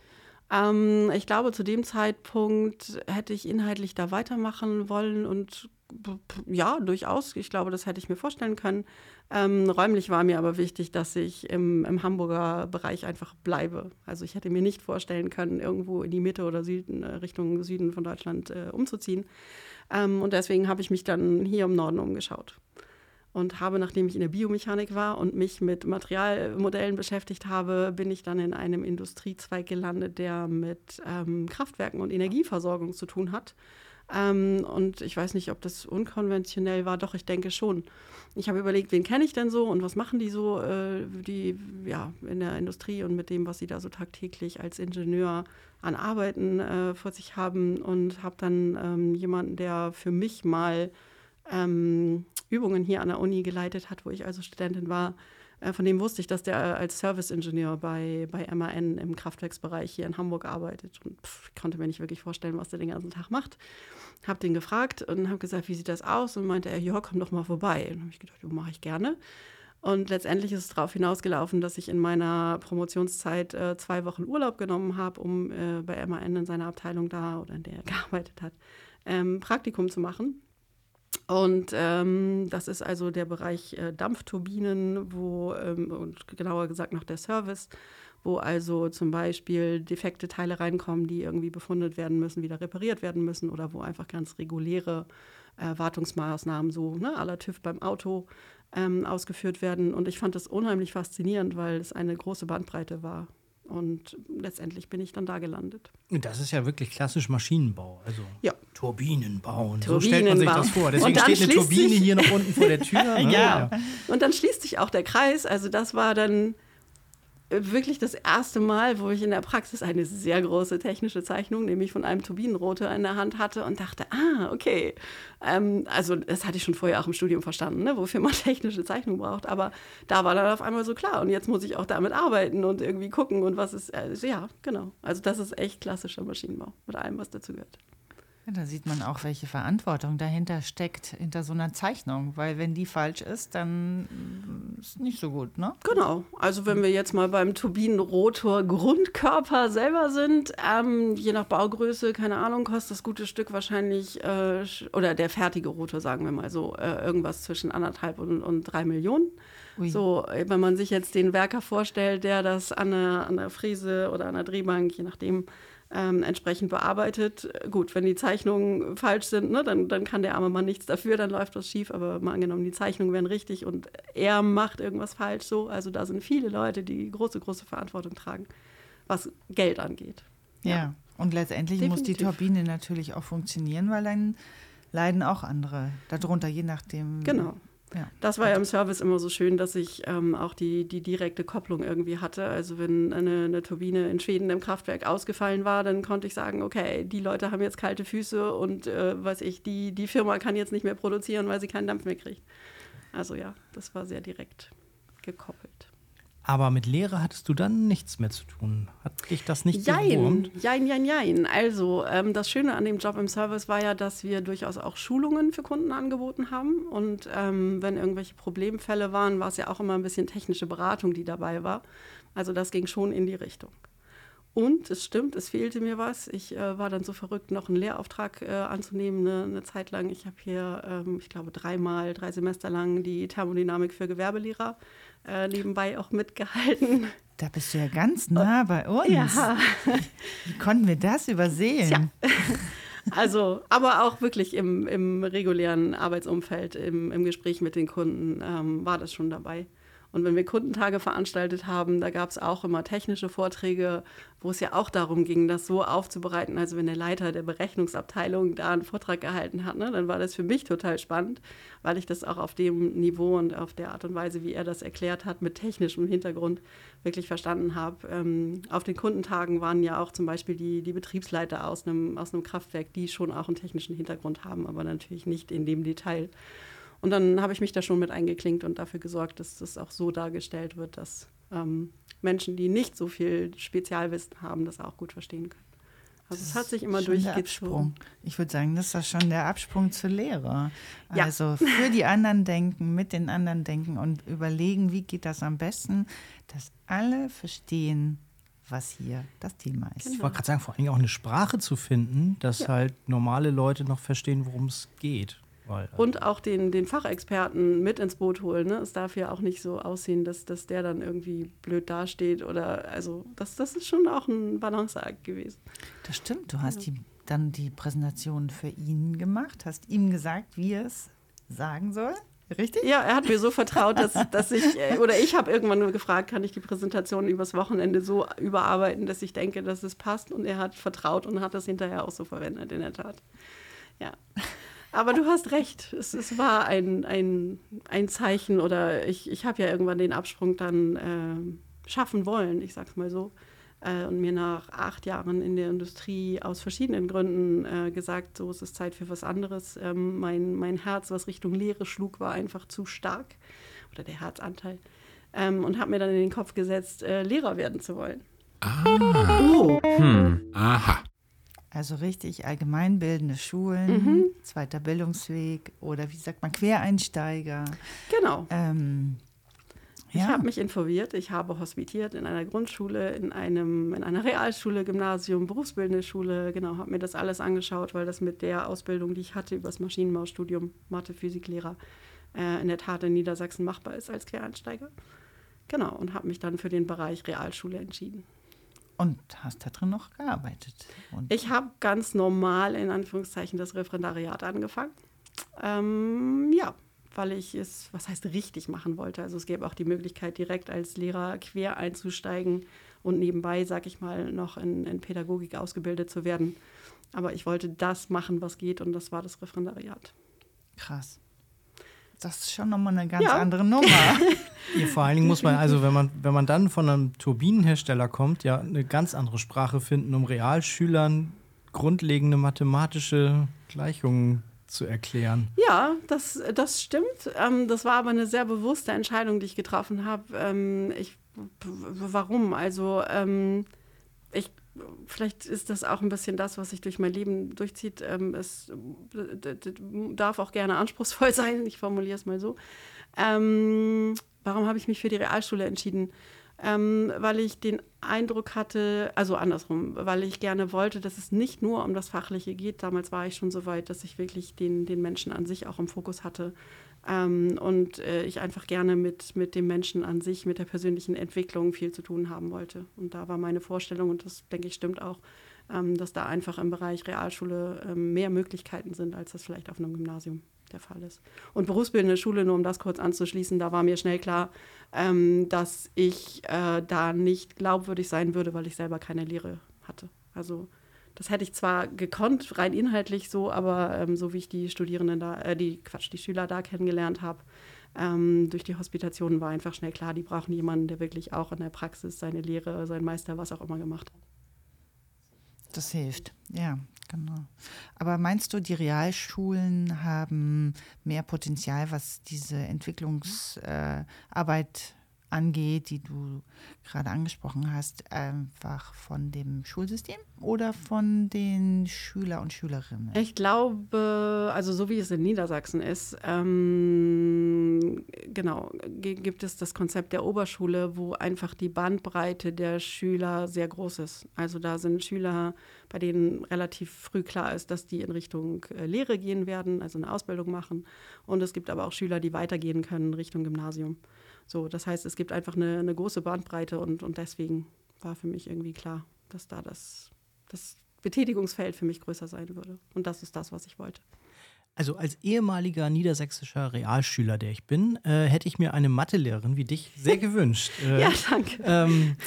Ähm, ich glaube, zu dem Zeitpunkt hätte ich inhaltlich da weitermachen wollen und ja, durchaus. Ich glaube, das hätte ich mir vorstellen können. Ähm, räumlich war mir aber wichtig, dass ich im, im Hamburger Bereich einfach bleibe. Also ich hätte mir nicht vorstellen können, irgendwo in die Mitte oder Süden, äh, Richtung Süden von Deutschland äh, umzuziehen. Ähm, und deswegen habe ich mich dann hier im Norden umgeschaut und habe, nachdem ich in der Biomechanik war und mich mit Materialmodellen beschäftigt habe, bin ich dann in einem Industriezweig gelandet, der mit ähm, Kraftwerken und Energieversorgung zu tun hat. Ähm, und ich weiß nicht, ob das unkonventionell war, doch ich denke schon. Ich habe überlegt, wen kenne ich denn so und was machen die so, äh, die ja in der Industrie und mit dem, was sie da so tagtäglich als Ingenieur an Arbeiten äh, vor sich haben und habe dann ähm, jemanden, der für mich mal ähm, Übungen hier an der Uni geleitet hat, wo ich also Studentin war. Äh, von dem wusste ich, dass der äh, als Serviceingenieur bei, bei MAN im Kraftwerksbereich hier in Hamburg arbeitet. Und pff, ich konnte mir nicht wirklich vorstellen, was der den ganzen Tag macht. Habe den gefragt und habe gesagt, wie sieht das aus? Und meinte er, ja, komm doch mal vorbei. Und habe ich gedacht, ja, mache ich gerne. Und letztendlich ist es darauf hinausgelaufen, dass ich in meiner Promotionszeit äh, zwei Wochen Urlaub genommen habe, um äh, bei MAN in seiner Abteilung da oder in der er gearbeitet hat, ähm, Praktikum zu machen. Und ähm, das ist also der Bereich äh, Dampfturbinen, wo, ähm, und genauer gesagt noch der Service, wo also zum Beispiel defekte Teile reinkommen, die irgendwie befundet werden müssen, wieder repariert werden müssen oder wo einfach ganz reguläre äh, Wartungsmaßnahmen, so ne, aller TÜV beim Auto, ähm, ausgeführt werden. Und ich fand das unheimlich faszinierend, weil es eine große Bandbreite war. Und letztendlich bin ich dann da gelandet. das ist ja wirklich klassisch Maschinenbau, also Ja. Turbinen bauen. so stellt man sich Turbinenbau. das vor. Deswegen steht eine Turbine hier noch unten vor der Tür. ne? Ja. Und dann schließt sich auch der Kreis. Also das war dann wirklich das erste Mal, wo ich in der Praxis eine sehr große technische Zeichnung, nämlich von einem Turbinenrotor in der Hand hatte und dachte, ah, okay. Ähm, also das hatte ich schon vorher auch im Studium verstanden, ne, wofür man technische Zeichnung braucht. Aber da war dann auf einmal so klar und jetzt muss ich auch damit arbeiten und irgendwie gucken und was ist, also, ja, genau. Also das ist echt klassischer Maschinenbau mit allem, was dazu gehört. Ja, da sieht man auch, welche Verantwortung dahinter steckt, hinter so einer Zeichnung. Weil wenn die falsch ist, dann ist nicht so gut, ne? Genau. Also wenn wir jetzt mal beim Turbinenrotor Grundkörper selber sind, ähm, je nach Baugröße, keine Ahnung, kostet das gute Stück wahrscheinlich, äh, oder der fertige Rotor, sagen wir mal so, äh, irgendwas zwischen anderthalb und, und drei Millionen. Ui. So, äh, wenn man sich jetzt den Werker vorstellt, der das an der, an der Fräse oder an der Drehbank, je nachdem, ähm, entsprechend bearbeitet. Gut, wenn die Zeichnungen falsch sind, ne, dann, dann kann der arme Mann nichts dafür, dann läuft was schief. Aber mal angenommen, die Zeichnungen wären richtig und er macht irgendwas falsch so. Also da sind viele Leute, die große, große Verantwortung tragen, was Geld angeht. Ja, ja. und letztendlich Definitiv. muss die Turbine natürlich auch funktionieren, weil dann leiden auch andere darunter, je nachdem. Genau. Ja. Das war ja im Service immer so schön, dass ich ähm, auch die, die direkte Kopplung irgendwie hatte. Also wenn eine, eine, Turbine in Schweden im Kraftwerk ausgefallen war, dann konnte ich sagen, okay, die Leute haben jetzt kalte Füße und äh, weiß ich, die, die Firma kann jetzt nicht mehr produzieren, weil sie keinen Dampf mehr kriegt. Also ja, das war sehr direkt gekoppelt. Aber mit Lehre hattest du dann nichts mehr zu tun. Hat dich das nicht jein, gewurmt? Jein, jein, jein. Also, ähm, das Schöne an dem Job im Service war ja, dass wir durchaus auch Schulungen für Kunden angeboten haben. Und ähm, wenn irgendwelche Problemfälle waren, war es ja auch immer ein bisschen technische Beratung, die dabei war. Also, das ging schon in die Richtung. Und es stimmt, es fehlte mir was. Ich äh, war dann so verrückt, noch einen Lehrauftrag äh, anzunehmen, ne, eine Zeit lang. Ich habe hier, ähm, ich glaube, dreimal, drei Semester lang die Thermodynamik für Gewerbelehrer äh, nebenbei auch mitgehalten. Da bist du ja ganz nah bei uns. Ja. Wie konnten wir das übersehen? Tja. Also, aber auch wirklich im, im regulären Arbeitsumfeld, im, im Gespräch mit den Kunden ähm, war das schon dabei. Und wenn wir Kundentage veranstaltet haben, da gab es auch immer technische Vorträge, wo es ja auch darum ging, das so aufzubereiten. Also wenn der Leiter der Berechnungsabteilung da einen Vortrag gehalten hat, ne, dann war das für mich total spannend, weil ich das auch auf dem Niveau und auf der Art und Weise, wie er das erklärt hat, mit technischem Hintergrund wirklich verstanden habe. Ähm, auf den Kundentagen waren ja auch zum Beispiel die, die Betriebsleiter aus einem, aus einem Kraftwerk, die schon auch einen technischen Hintergrund haben, aber natürlich nicht in dem Detail. Und dann habe ich mich da schon mit eingeklinkt und dafür gesorgt, dass das auch so dargestellt wird, dass ähm, Menschen, die nicht so viel Spezialwissen haben, das auch gut verstehen können. Also es hat sich immer durchgezogen. Ich würde sagen, das ist das schon der Absprung zur Lehre. Ja. Also für die anderen denken, mit den anderen denken und überlegen, wie geht das am besten, dass alle verstehen, was hier das Thema ist. Genau. Ich wollte gerade sagen, vor allem auch eine Sprache zu finden, dass ja. halt normale Leute noch verstehen, worum es geht. Also und auch den, den Fachexperten mit ins Boot holen. Ne? Es darf ja auch nicht so aussehen, dass, dass der dann irgendwie blöd dasteht oder also das, das ist schon auch ein Balanceakt gewesen. Das stimmt. Du hast ja. die, dann die Präsentation für ihn gemacht, hast ihm gesagt, wie er es sagen soll. Richtig? Ja, er hat mir so vertraut, dass, dass ich, äh, oder ich habe irgendwann nur gefragt, kann ich die Präsentation übers Wochenende so überarbeiten, dass ich denke, dass es passt. Und er hat vertraut und hat das hinterher auch so verwendet, in der Tat. Ja. Aber du hast recht. Es, es war ein, ein, ein Zeichen oder ich, ich habe ja irgendwann den Absprung dann äh, schaffen wollen, ich sag's mal so. Äh, und mir nach acht Jahren in der Industrie aus verschiedenen Gründen äh, gesagt, so ist es Zeit für was anderes. Ähm, mein, mein Herz, was Richtung Lehre schlug, war einfach zu stark oder der Herzanteil. Ähm, und habe mir dann in den Kopf gesetzt, äh, Lehrer werden zu wollen. Ah. Oh. Hm. Aha. Also richtig allgemeinbildende Schulen, mhm. zweiter Bildungsweg oder wie sagt man, Quereinsteiger. Genau. Ähm, ja. Ich habe mich informiert, ich habe hospitiert in einer Grundschule, in, einem, in einer Realschule, Gymnasium, berufsbildende Schule, genau, habe mir das alles angeschaut, weil das mit der Ausbildung, die ich hatte über das Maschinenbaustudium, Mathe, Physiklehrer, äh, in der Tat in Niedersachsen machbar ist als Quereinsteiger. Genau, und habe mich dann für den Bereich Realschule entschieden. Und hast da drin noch gearbeitet? Und ich habe ganz normal in Anführungszeichen das Referendariat angefangen. Ähm, ja, weil ich es, was heißt richtig machen wollte. Also es gäbe auch die Möglichkeit, direkt als Lehrer quer einzusteigen und nebenbei, sag ich mal, noch in, in Pädagogik ausgebildet zu werden. Aber ich wollte das machen, was geht und das war das Referendariat. Krass. Das ist schon nochmal eine ganz Ja. andere Nummer. Ja, vor allen Dingen muss man, also wenn man, wenn man dann von einem Turbinenhersteller kommt, ja eine ganz andere Sprache finden, um Realschülern grundlegende mathematische Gleichungen zu erklären. Ja, das, das stimmt. Ähm, das war aber eine sehr bewusste Entscheidung, die ich getroffen habe. Ähm, ich, warum? Also, ähm, ich, vielleicht ist das auch ein bisschen das, was sich durch mein Leben durchzieht. Ähm, es darf auch gerne anspruchsvoll sein, ich formuliere es mal so. Ähm, warum habe ich mich für die Realschule entschieden? Ähm, weil ich den Eindruck hatte, also andersrum, weil ich gerne wollte, dass es nicht nur um das Fachliche geht. Damals war ich schon so weit, dass ich wirklich den, den Menschen an sich auch im Fokus hatte. Ähm, und äh, ich einfach gerne mit, mit dem Menschen an sich, mit der persönlichen Entwicklung viel zu tun haben wollte. Und da war meine Vorstellung, und das denke ich stimmt auch, ähm, dass da einfach im Bereich Realschule ähm, mehr Möglichkeiten sind, als das vielleicht auf einem Gymnasium der Fall ist. Und berufsbildende Schule, nur um das kurz anzuschließen, da war mir schnell klar, ähm, dass ich äh, da nicht glaubwürdig sein würde, weil ich selber keine Lehre hatte. Also das hätte ich zwar gekonnt, rein inhaltlich so, aber ähm, so wie ich die Studierenden da, äh, die Quatsch, die Schüler da kennengelernt habe, ähm, durch die Hospitationen war einfach schnell klar, die brauchen jemanden, der wirklich auch in der Praxis seine Lehre, sein Meister, was auch immer gemacht hat. Das hilft, ja, genau. Aber meinst du, die Realschulen haben mehr Potenzial, was diese Entwicklungsarbeit äh, angeht, die du gerade angesprochen hast, einfach von dem Schulsystem oder von den Schüler und Schülerinnen? Ich glaube, also so wie es in Niedersachsen ist, ähm, genau, gibt es das Konzept der Oberschule, wo einfach die Bandbreite der Schüler sehr groß ist. Also da sind Schüler, bei denen relativ früh klar ist, dass die in Richtung äh, Lehre gehen werden, also eine Ausbildung machen. Und es gibt aber auch Schüler, die weitergehen können Richtung Gymnasium. So, das heißt, es gibt einfach eine, eine große Bandbreite und, und deswegen war für mich irgendwie klar, dass da das, das Betätigungsfeld für mich größer sein würde. Und das ist das, was ich wollte. Also als ehemaliger niedersächsischer Realschüler, der ich bin, äh, hätte ich mir eine Mathelehrerin wie dich sehr gewünscht. Äh, Ja, danke. ähm,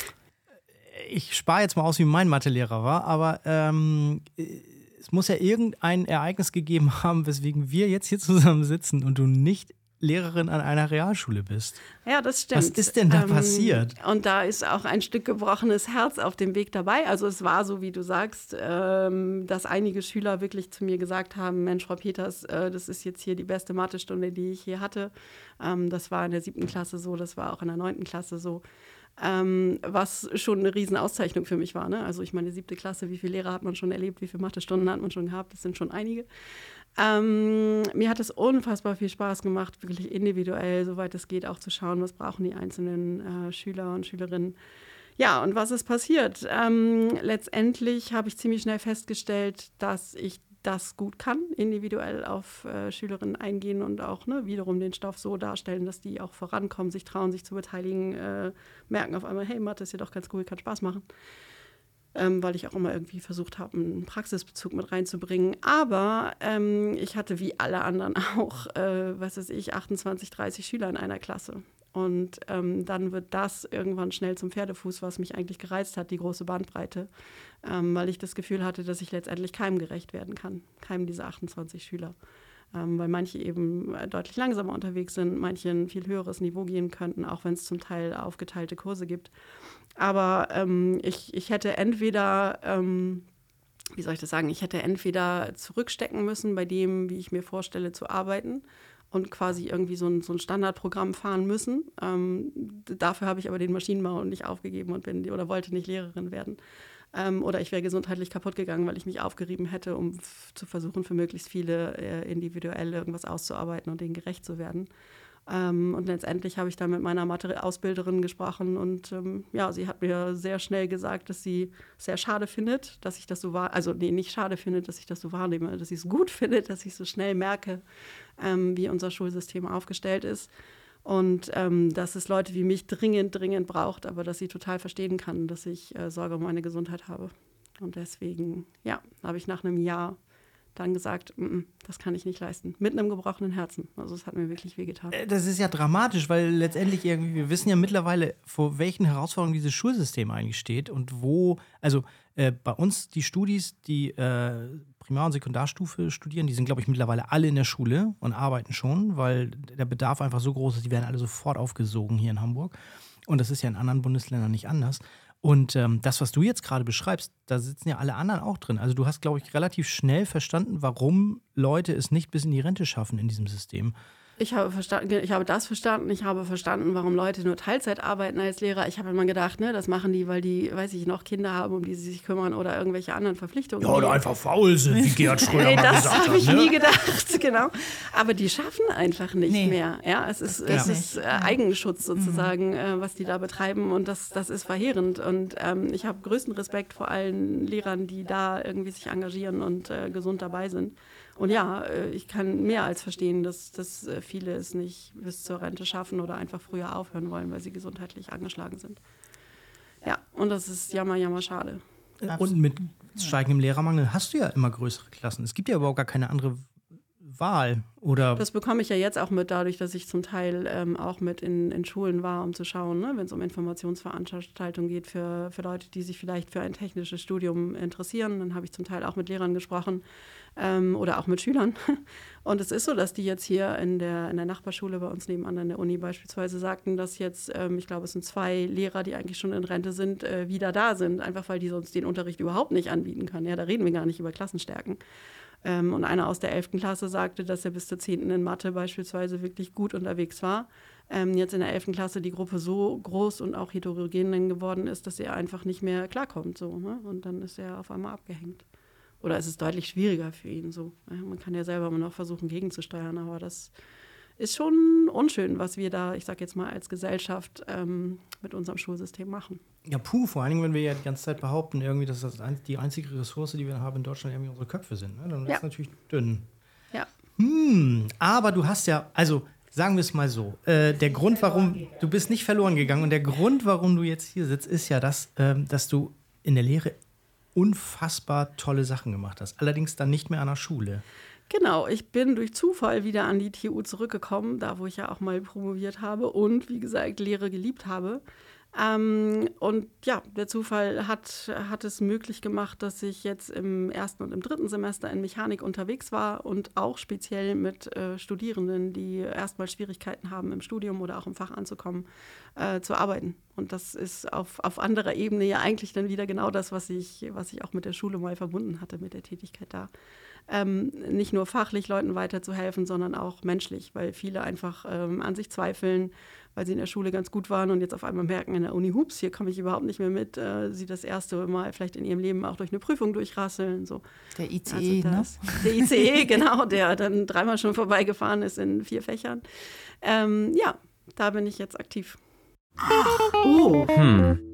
ich spare jetzt mal aus, wie mein Mathelehrer war, aber ähm, äh, es muss ja irgendein Ereignis gegeben haben, weswegen wir jetzt hier zusammen sitzen und du nicht Lehrerin an einer Realschule bist. Ja, das stimmt. Was ist denn da passiert? Und da ist auch ein Stück gebrochenes Herz auf dem Weg dabei. Also es war so, wie du sagst, ähm, dass einige Schüler wirklich zu mir gesagt haben, Mensch, Frau Peters, äh, das ist jetzt hier die beste Mathestunde, die ich hier hatte. Ähm, das war in der siebten Klasse so, das war auch in der neunten Klasse so. Ähm, was schon eine Riesenauszeichnung für mich war. Ne? Also ich meine, siebte Klasse, wie viele Lehrer hat man schon erlebt, wie viele Mathestunden hat man schon gehabt, das sind schon einige. Ähm, mir hat es unfassbar viel Spaß gemacht, wirklich individuell, soweit es geht, auch zu schauen, was brauchen die einzelnen äh, Schüler und Schülerinnen. Ja, und was ist passiert? Ähm, letztendlich habe ich ziemlich schnell festgestellt, dass ich das gut kann, individuell auf äh, Schülerinnen eingehen und auch ne, wiederum den Stoff so darstellen, dass die auch vorankommen, sich trauen, sich zu beteiligen, äh, merken auf einmal, hey, Mathe ist ja doch ganz cool, kann Spaß machen ähm, weil ich auch immer irgendwie versucht habe, einen Praxisbezug mit reinzubringen. Aber ähm, ich hatte wie alle anderen auch, äh, was weiß ich, 28, 30 Schüler in einer Klasse. Und ähm, dann wird das irgendwann schnell zum Pferdefuß, was mich eigentlich gereizt hat, die große Bandbreite, ähm, weil ich das Gefühl hatte, dass ich letztendlich keinem gerecht werden kann, keinem dieser 28 Schüler. Ähm, weil manche eben äh, deutlich langsamer unterwegs sind, manche ein viel höheres Niveau gehen könnten, auch wenn es zum Teil aufgeteilte Kurse gibt. Aber ähm, ich, ich hätte entweder, ähm, wie soll ich das sagen, ich hätte entweder zurückstecken müssen bei dem, wie ich mir vorstelle, zu arbeiten und quasi irgendwie so ein, so ein Standardprogramm fahren müssen. Ähm, dafür habe ich aber den Maschinenbau nicht aufgegeben und bin oder wollte nicht Lehrerin werden. Ähm, oder ich wäre gesundheitlich kaputt gegangen, weil ich mich aufgerieben hätte, um zu versuchen, für möglichst viele äh, individuell irgendwas auszuarbeiten und denen gerecht zu werden. Ähm, und letztendlich habe ich dann mit meiner Mathe-Ausbilderin gesprochen und ähm, ja, sie hat mir sehr schnell gesagt, dass sie sehr schade findet, dass ich das so wahr, also nee, nicht schade findet, dass ich das so wahrnehme, dass sie es gut findet, dass ich so schnell merke, ähm, wie unser Schulsystem aufgestellt ist. Und ähm, dass es Leute wie mich dringend, dringend braucht, aber dass sie total verstehen kann, dass ich äh, Sorge um meine Gesundheit habe. Und deswegen, ja, habe ich nach einem Jahr dann gesagt, "Mm, mm, das kann ich nicht leisten. Mit einem gebrochenen Herzen. Also es hat mir wirklich wehgetan. Äh, Das ist ja dramatisch, weil letztendlich irgendwie, wir wissen ja mittlerweile, vor welchen Herausforderungen dieses Schulsystem eigentlich steht und wo, also äh, bei uns die Studis, die äh, Primar- und Sekundarstufe studieren, die sind, glaube ich, mittlerweile alle in der Schule und arbeiten schon, weil der Bedarf einfach so groß ist, die werden alle sofort aufgesogen hier in Hamburg. Und das ist ja in anderen Bundesländern nicht anders. Und ähm, das, was du jetzt gerade beschreibst, da sitzen ja alle anderen auch drin. Also du hast, glaube ich, relativ schnell verstanden, warum Leute es nicht bis in die Rente schaffen in diesem System. Ich habe, verstanden, ich habe das verstanden. Ich habe verstanden, warum Leute nur Teilzeit arbeiten als Lehrer. Ich habe immer gedacht, ne, das machen die, weil die, weiß ich, noch Kinder haben, um die sie sich kümmern oder irgendwelche anderen Verpflichtungen. Ja, oder einfach faul sind, wie Gerhard Schröder Ey, mal das gesagt habe hat. ich ne? nie gedacht, genau. Aber die schaffen einfach nicht Nee. mehr. Ja, es ist, es ist äh, Eigenschutz sozusagen, äh, was die da betreiben und das, das ist verheerend. Und ähm, ich habe größten Respekt vor allen Lehrern, die da irgendwie sich engagieren und äh, gesund dabei sind. Und ja, äh, ich kann mehr als verstehen, dass, dass äh, viele es nicht bis zur Rente schaffen oder einfach früher aufhören wollen, weil sie gesundheitlich angeschlagen sind. Ja, und das ist jammer, jammer schade. Und mit steigendem Lehrermangel hast du ja immer größere Klassen. Es gibt ja überhaupt gar keine andere Wahl. Oder Das bekomme ich ja jetzt auch mit, dadurch, dass ich zum Teil ähm, auch mit in, in Schulen war, um zu schauen, ne, wenn es um Informationsveranstaltungen geht für, für Leute, die sich vielleicht für ein technisches Studium interessieren. Dann habe ich zum Teil auch mit Lehrern gesprochen ähm, oder auch mit Schülern. Und es ist so, dass die jetzt hier in der, in der Nachbarschule bei uns nebenan an der Uni beispielsweise sagten, dass jetzt, ähm, ich glaube, es sind zwei Lehrer, die eigentlich schon in Rente sind, äh, wieder da sind, einfach weil die sonst den Unterricht überhaupt nicht anbieten können. Ja, da reden wir gar nicht über Klassenstärken. Ähm, und einer aus der 11. Klasse sagte, dass er bis zur 10. in Mathe beispielsweise wirklich gut unterwegs war. Ähm, jetzt in der 11. Klasse die Gruppe so groß und auch heterogen geworden ist, dass er einfach nicht mehr klarkommt. So, ne? Und dann ist er auf einmal abgehängt. Oder es ist deutlich schwieriger für ihn so. Man kann ja selber immer noch versuchen, gegenzusteuern, aber das ist schon unschön, was wir da, ich sag jetzt mal, als Gesellschaft ähm, mit unserem Schulsystem machen. ja, puh, vor allen Dingen, wenn wir ja die ganze Zeit behaupten, irgendwie, dass das die einzige Ressource, die wir haben in Deutschland, irgendwie unsere Köpfe sind. Ne? Dann ist Ja. es natürlich dünn. Ja. Hm, aber du hast ja, also sagen wir es mal so, äh, der Grund, warum du bist nicht verloren gegangen und der Grund, warum du jetzt hier sitzt, ist ja das, ähm, dass du in der Lehre unfassbar tolle Sachen gemacht hast. Allerdings dann nicht mehr an der Schule. Genau, ich bin durch Zufall wieder an die TU zurückgekommen, da wo ich ja auch mal promoviert habe und wie gesagt Lehre geliebt habe. Ähm, und ja, der Zufall hat, hat es möglich gemacht, dass ich jetzt im ersten und im dritten Semester in Mechanik unterwegs war und auch speziell mit äh, Studierenden, die erstmal Schwierigkeiten haben im Studium oder auch im Fach anzukommen, äh, zu arbeiten. Und das ist auf, auf anderer Ebene ja eigentlich dann wieder genau das, was ich, was ich auch mit der Schule mal verbunden hatte, mit der Tätigkeit da ähm, nicht nur fachlich Leuten weiterzuhelfen, sondern auch menschlich, weil viele einfach ähm, an sich zweifeln, weil sie in der Schule ganz gut waren und jetzt auf einmal merken in der Uni, hups, hier komme ich überhaupt nicht mehr mit, äh, sie das erste Mal vielleicht in ihrem Leben auch durch eine Prüfung durchrasseln. So. Der ICE, Also ne? das, Der ICE, genau, der dann dreimal schon vorbeigefahren ist in vier Fächern. Ähm, ja, da bin ich jetzt aktiv. Oh.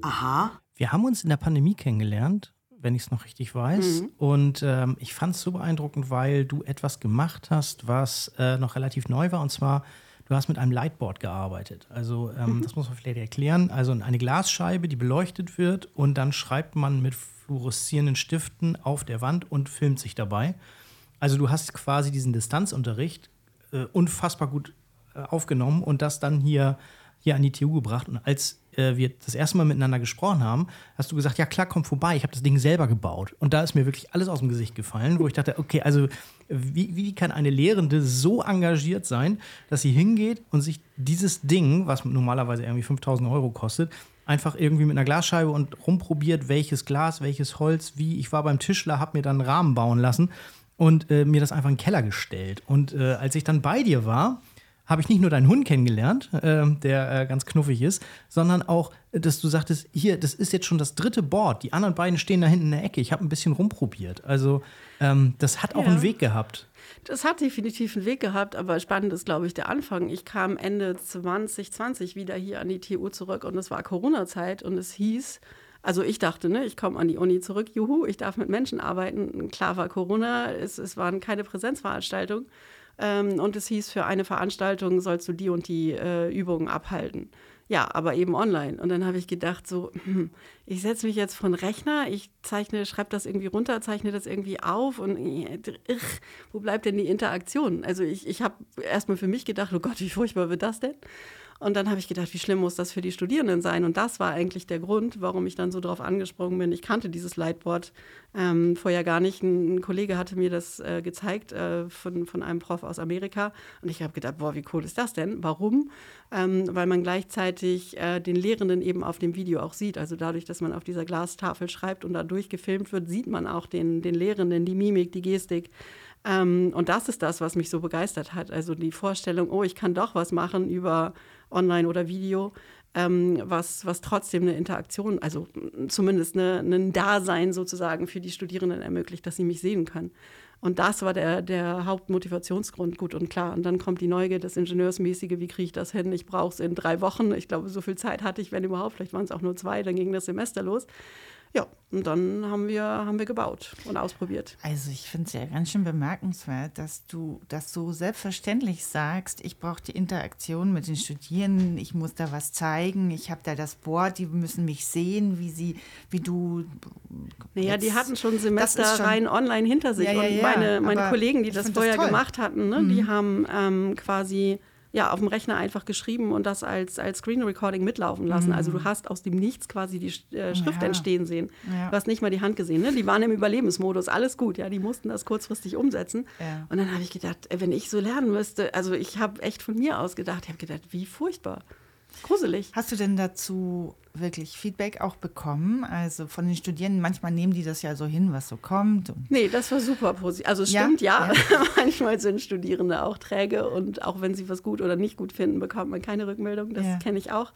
Aha. Wir haben uns in der Pandemie kennengelernt, wenn ich es noch richtig weiß. Mhm. Und ähm, ich fand es so beeindruckend, weil du etwas gemacht hast, was äh, noch relativ neu war. Und zwar, du hast mit einem Lightboard gearbeitet. Also, ähm, Mhm. das muss man vielleicht erklären. Also eine Glasscheibe, die beleuchtet wird und dann schreibt man mit fluoreszierenden Stiften auf der Wand und filmt sich dabei. Also du hast quasi diesen Distanzunterricht äh, unfassbar gut äh, aufgenommen und das dann hier, hier an die TU gebracht. Und als äh, wir das erste Mal miteinander gesprochen haben, hast du gesagt, ja klar, komm vorbei, ich habe das Ding selber gebaut. Und da ist mir wirklich alles aus dem Gesicht gefallen, wo ich dachte, okay, also wie, wie kann eine Lehrende so engagiert sein, dass sie hingeht und sich dieses Ding, was normalerweise irgendwie 5000 Euro kostet, einfach irgendwie mit einer Glasscheibe und rumprobiert, welches Glas, welches Holz, wie. Ich war beim Tischler, habe mir dann einen Rahmen bauen lassen und äh, mir das einfach in den Keller gestellt. Und äh, als ich dann bei dir war, habe ich nicht nur deinen Hund kennengelernt, äh, der äh, ganz knuffig ist, sondern auch, dass du sagtest, hier, das ist jetzt schon das dritte Board. Die anderen beiden stehen da hinten in der Ecke. Ich habe ein bisschen rumprobiert. Also ähm, das hat auch Ja. einen Weg gehabt. Das hat definitiv einen Weg gehabt, aber spannend ist, glaube ich, der Anfang. Ich kam Ende 2020 wieder hier an die TU zurück und es war Corona-Zeit und es hieß, also ich dachte, ne, ich komme an die Uni zurück, juhu, ich darf mit Menschen arbeiten. Klar war Corona, es, es waren keine Präsenzveranstaltungen ähm, und es hieß, für eine Veranstaltung sollst du die und die äh, Übungen abhalten. Ja, aber eben online. Und dann habe ich gedacht, so, hm, ich setze mich jetzt von Rechner, ich zeichne, schreibe das irgendwie runter, zeichne das irgendwie auf und äh, irr, wo bleibt denn die Interaktion? Also ich, ich habe erstmal für mich gedacht, oh Gott, wie furchtbar wird das denn? Und dann habe ich gedacht, wie schlimm muss das für die Studierenden sein? Und das war eigentlich der Grund, warum ich dann so drauf angesprungen bin. Ich kannte dieses Leitboard ähm, vorher gar nicht. Ein, ein, Kollege hatte mir das äh, gezeigt äh, von, von einem Prof aus Amerika. Und ich habe gedacht, boah, wie cool ist das denn? Warum? Ähm, weil man gleichzeitig äh, den Lehrenden eben auf dem Video auch sieht. Also dadurch, dass man auf dieser Glastafel schreibt und dadurch gefilmt wird, sieht man auch den, den Lehrenden, die Mimik, die Gestik. Ähm, und das ist das, was mich so begeistert hat. Also die Vorstellung, oh, ich kann doch was machen über Online oder Video, ähm, was, was trotzdem eine Interaktion, also zumindest eine, ein Dasein sozusagen für die Studierenden ermöglicht, dass sie mich sehen können. Und das war der, der Hauptmotivationsgrund, gut und klar. Und dann kommt die Neugier, das Ingenieursmäßige, wie kriege ich das hin? Ich brauche es in drei Wochen. Ich glaube, so viel Zeit hatte ich, wenn überhaupt. Vielleicht waren es auch nur zwei, dann ging das Semester los. Ja, und dann haben wir, haben wir gebaut und ausprobiert. Also ich finde es ja ganz schön bemerkenswert, dass du das so selbstverständlich sagst, ich brauche die Interaktion mit den Studierenden, ich muss da was zeigen, ich habe da das Board, die müssen mich sehen, wie sie, wie du. Naja, die hatten schon Semester schon, rein online hinter sich. Ja, ja, und meine, meine Kollegen, die das vorher das gemacht hatten, ne, mhm. die haben ähm, quasi ja, auf dem Rechner einfach geschrieben und das als, als Screen Recording mitlaufen lassen. Mhm. Also du hast aus dem Nichts quasi die äh, Schrift ja. entstehen sehen. Ja. Du hast nicht mal die Hand gesehen. Ne? Die waren im Überlebensmodus, alles gut, ja, die mussten das kurzfristig umsetzen. Ja. Und dann habe ich gedacht, wenn ich so lernen müsste, also ich habe echt von mir aus gedacht, ich habe gedacht, wie furchtbar. Gruselig. Hast du denn dazu wirklich Feedback auch bekommen? Also von den Studierenden, manchmal nehmen die das ja so hin, was so kommt. nee, das war super positiv. Also es ja? stimmt, ja. ja. manchmal sind Studierende auch träge und auch wenn sie was gut oder nicht gut finden, bekommt man keine Rückmeldung. Das ja. kenne ich auch.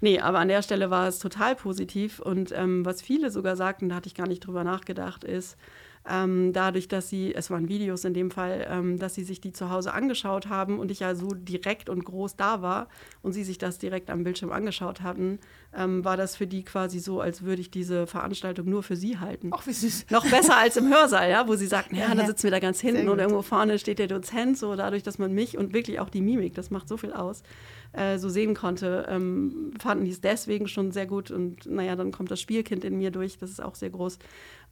Nee, aber an der Stelle war es total positiv. Und ähm, was viele sogar sagten, da hatte ich gar nicht drüber nachgedacht, ist, ähm, dadurch, dass sie, es waren Videos in dem Fall, ähm, dass sie sich die zu Hause angeschaut haben und ich ja so direkt und groß da war und sie sich das direkt am Bildschirm angeschaut hatten, ähm, war das für die quasi so, als würde ich diese Veranstaltung nur für sie halten. Ach, wie süß. Noch besser als im Hörsaal, ja, wo sie sagten, ja, ja, da sitzen wir da ganz hinten und irgendwo vorne steht der Dozent, so dadurch, dass man mich und wirklich auch die Mimik, das macht so viel aus, äh, so sehen konnte, ähm, fanden die es deswegen schon sehr gut und naja, dann kommt das Spielkind in mir durch, das ist auch sehr groß.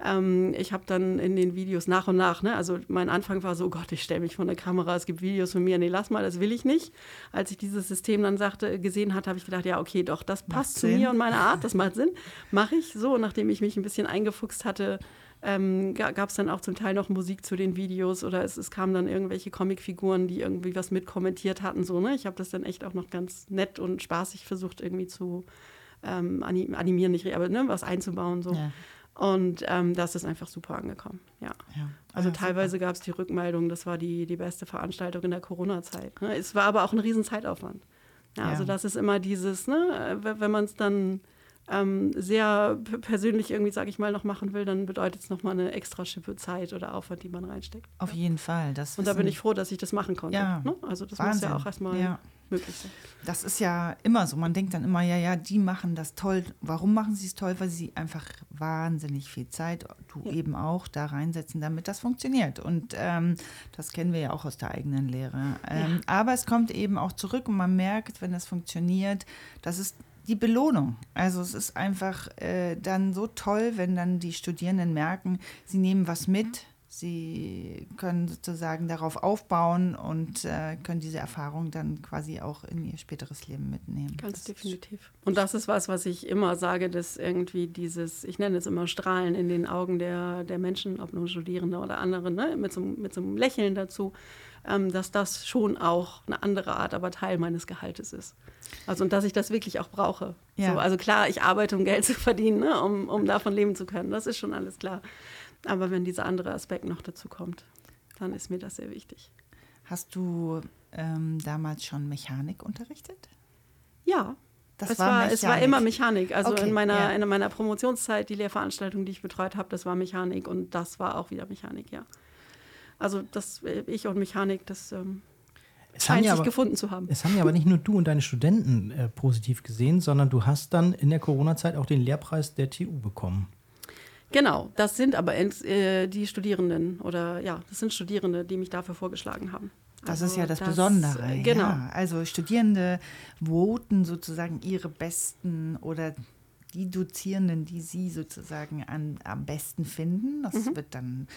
Ähm, ich habe dann in den Videos nach und nach, ne, also mein Anfang war so, oh Gott, ich stelle mich vor eine Kamera, es gibt Videos von mir, nee, lass mal, das will ich nicht. Als ich dieses System dann sagte, gesehen hatte, habe ich gedacht, ja, okay, doch, das passt zu. Mir und meiner Art, das macht Sinn. Mache ich so, nachdem ich mich ein bisschen eingefuchst hatte, ähm, gab es dann auch zum Teil noch Musik zu den Videos oder es, es kamen dann irgendwelche Comicfiguren, die irgendwie was mitkommentiert hatten. So, ne? Ich habe das dann echt auch noch ganz nett und spaßig versucht, irgendwie zu ähm, animieren, nicht, aber ne, was einzubauen. So. Ja. Und ähm, das ist einfach super angekommen. Ja. ja. Also ja, teilweise gab es die Rückmeldung, das war die, die beste Veranstaltung in der Corona-Zeit. Ne? Es war aber auch ein riesen Zeitaufwand. Ja, ja. Also das ist immer dieses, ne, wenn man es dann ähm, sehr persönlich irgendwie, sage ich mal, noch machen will, dann bedeutet es nochmal eine extra Schippe Zeit oder Aufwand, die man reinsteckt. Auf jeden Fall. Das und da bin ich froh, dass ich das machen konnte. Ja, ne? Also das Wahnsinn. muss ja auch erstmal ja. möglich sein. Das ist ja immer so. Man denkt dann immer, ja, ja, die machen das toll. Warum machen sie es toll? Weil sie einfach wahnsinnig viel Zeit, du ja. eben auch, da reinsetzen, damit das funktioniert. Und ähm, das kennen wir ja auch aus der eigenen Lehre. Ähm. Aber es kommt eben auch zurück und man merkt, wenn es funktioniert, dass es die Belohnung. Also es ist einfach äh, dann so toll, wenn dann die Studierenden merken, sie nehmen was mit, sie können sozusagen darauf aufbauen und äh, können diese Erfahrung dann quasi auch in ihr späteres Leben mitnehmen. Ganz das definitiv. Und das ist was, was ich immer sage, dass irgendwie dieses, ich nenne es immer Strahlen in den Augen der, der Menschen, ob nun Studierende oder andere, ne, mit, so, mit so einem Lächeln dazu, dass das schon auch eine andere Art, aber Teil meines Gehaltes ist. Also und dass ich das wirklich auch brauche. Ja. So, also klar, ich arbeite, um Geld zu verdienen, ne, um, um davon leben zu können. Das ist schon alles klar. Aber wenn dieser andere Aspekt noch dazu kommt, dann ist mir das sehr wichtig. Hast du ähm, damals schon Mechanik unterrichtet? Ja. Das es, war, war es war immer Mechanik. Also okay, in, meiner, ja. in meiner Promotionszeit, die Lehrveranstaltung, die ich betreut habe, das war Mechanik und das war auch wieder Mechanik, ja. Also das, äh, ich und Mechanik, das ähm, es scheint sich aber, gefunden zu haben. Es haben ja aber nicht nur du und deine Studenten äh, positiv gesehen, sondern du hast dann in der Corona-Zeit auch den Lehrpreis der TU bekommen. Genau, das sind aber äh, die Studierenden oder ja, das sind Studierende, die mich dafür vorgeschlagen haben. Das also ist ja das, das Besondere. Genau. Ja, also Studierende voten sozusagen ihre besten oder die Dozierenden, die sie sozusagen an, am besten finden. Das mhm. wird dann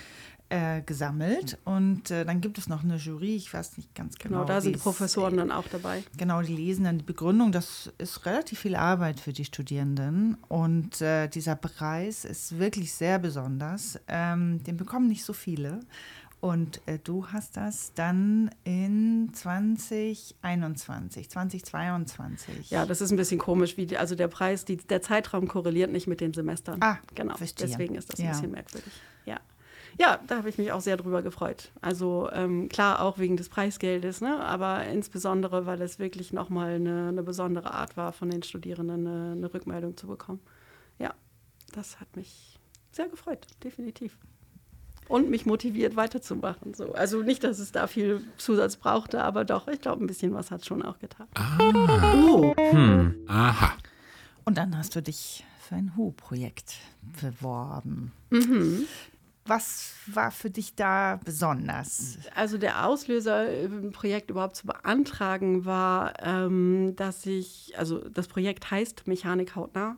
äh, gesammelt und äh, dann gibt es noch eine Jury, ich weiß nicht ganz genau. Genau, da sind Professoren dann auch dabei. Genau, die lesen dann die Begründung. Das ist relativ viel Arbeit für die Studierenden. Und äh, dieser Preis ist wirklich sehr besonders. Ähm, den bekommen nicht so viele. Und äh, du hast das dann in 2021, 2022. Ja, das ist ein bisschen komisch, wie die, also der Preis, die, der Zeitraum korreliert nicht mit den Semestern. Ah, genau. verstehe. Deswegen ist das ein Ja. bisschen merkwürdig. Ja. Ja, da habe ich mich auch sehr drüber gefreut. Also ähm, klar auch wegen des Preisgeldes, ne? aber insbesondere, weil es wirklich nochmal eine, eine besondere Art war, von den Studierenden eine, eine Rückmeldung zu bekommen. Ja, das hat mich sehr gefreut, definitiv. Und mich motiviert weiterzumachen. So. Also nicht, dass es da viel Zusatz brauchte, aber doch, ich glaube, ein bisschen was hat schon auch getan. Oh. Aha. Und dann hast du dich für ein HU-Projekt beworben. Was war für dich da besonders? Also der Auslöser, ein Projekt überhaupt zu beantragen, war, ähm, dass ich, also das Projekt heißt Mechanik hautnah.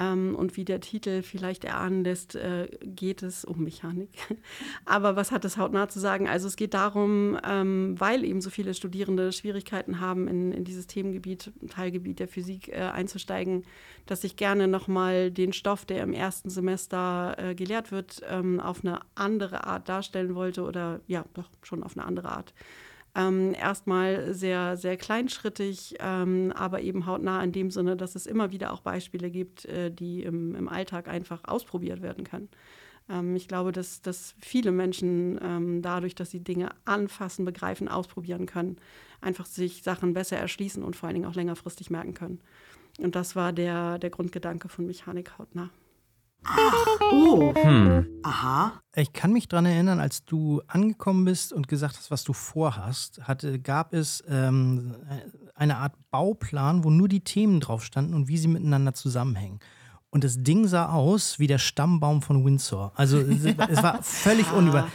Ähm, und wie der Titel vielleicht erahnen lässt, äh, geht es um Mechanik. Aber was hat es hautnah zu sagen? Also es geht darum, ähm, weil eben so viele Studierende Schwierigkeiten haben, in, in dieses Themengebiet, Teilgebiet der Physik äh, einzusteigen, dass ich gerne nochmal den Stoff, der im ersten Semester äh, gelehrt wird, ähm, auf eine andere Art darstellen wollte oder ja, doch schon auf eine andere Art. Ähm, erstmal sehr, sehr kleinschrittig, ähm, aber eben hautnah in dem Sinne, dass es immer wieder auch Beispiele gibt, äh, die im, im Alltag einfach ausprobiert werden können. Ähm, ich glaube, dass, dass viele Menschen ähm, dadurch, dass sie Dinge anfassen, begreifen, ausprobieren können, einfach sich Sachen besser erschließen und vor allen Dingen auch längerfristig merken können. Und das war der, der Grundgedanke von Mechanik hautnah. Oh. Aha. Ich kann mich daran erinnern, als du angekommen bist und gesagt hast, was du vorhast, hatte, gab es ähm, eine Art Bauplan, wo nur die Themen drauf standen und wie sie miteinander zusammenhängen. Und das Ding sah aus wie der Stammbaum von Windsor. Also es, es war völlig unüber.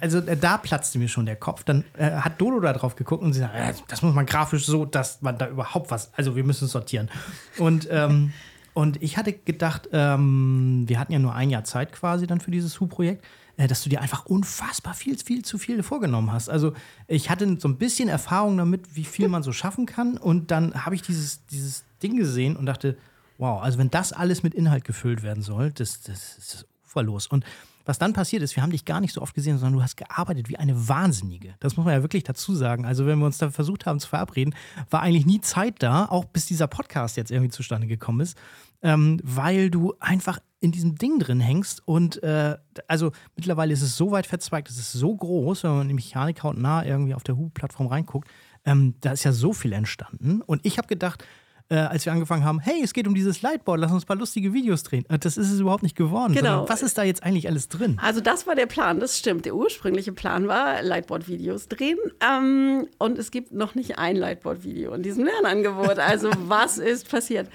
Also da platzte mir schon der Kopf. Dann äh, hat Dodo da drauf geguckt und sie sagt, äh, das muss man grafisch so, dass man da überhaupt was, also wir müssen es sortieren. Und ähm, und ich hatte gedacht, ähm, wir hatten ja nur ein Jahr Zeit quasi dann für dieses Hu-Projekt, äh, dass du dir einfach unfassbar viel, viel zu viel vorgenommen hast. Also ich hatte so ein bisschen Erfahrung damit, wie viel man so schaffen kann. Und dann habe ich dieses, dieses Ding gesehen und dachte, wow, also wenn das alles mit Inhalt gefüllt werden soll, das, das ist uferlos. Und was dann passiert ist, wir haben dich gar nicht so oft gesehen, sondern du hast gearbeitet wie eine Wahnsinnige. Das muss man ja wirklich dazu sagen. Also, wenn wir uns da versucht haben zu verabreden, war eigentlich nie Zeit da, auch bis dieser Podcast jetzt irgendwie zustande gekommen ist, ähm, weil du einfach in diesem Ding drin hängst. Und äh, also mittlerweile ist es so weit verzweigt, es ist so groß, wenn man in Mechanik hautnah irgendwie auf der Hu-Plattform reinguckt. Ähm, da ist ja so viel entstanden. Und ich habe gedacht, äh, als wir angefangen haben, hey, es geht um dieses Lightboard, lass uns ein paar lustige Videos drehen. Äh, Das ist es überhaupt nicht geworden. Genau. Was ist da jetzt eigentlich alles drin? Also das war der Plan, das stimmt. Der ursprüngliche Plan war, Lightboard-Videos drehen. Ähm, und es gibt noch nicht ein Lightboard-Video in diesem Lernangebot. Also was ist passiert?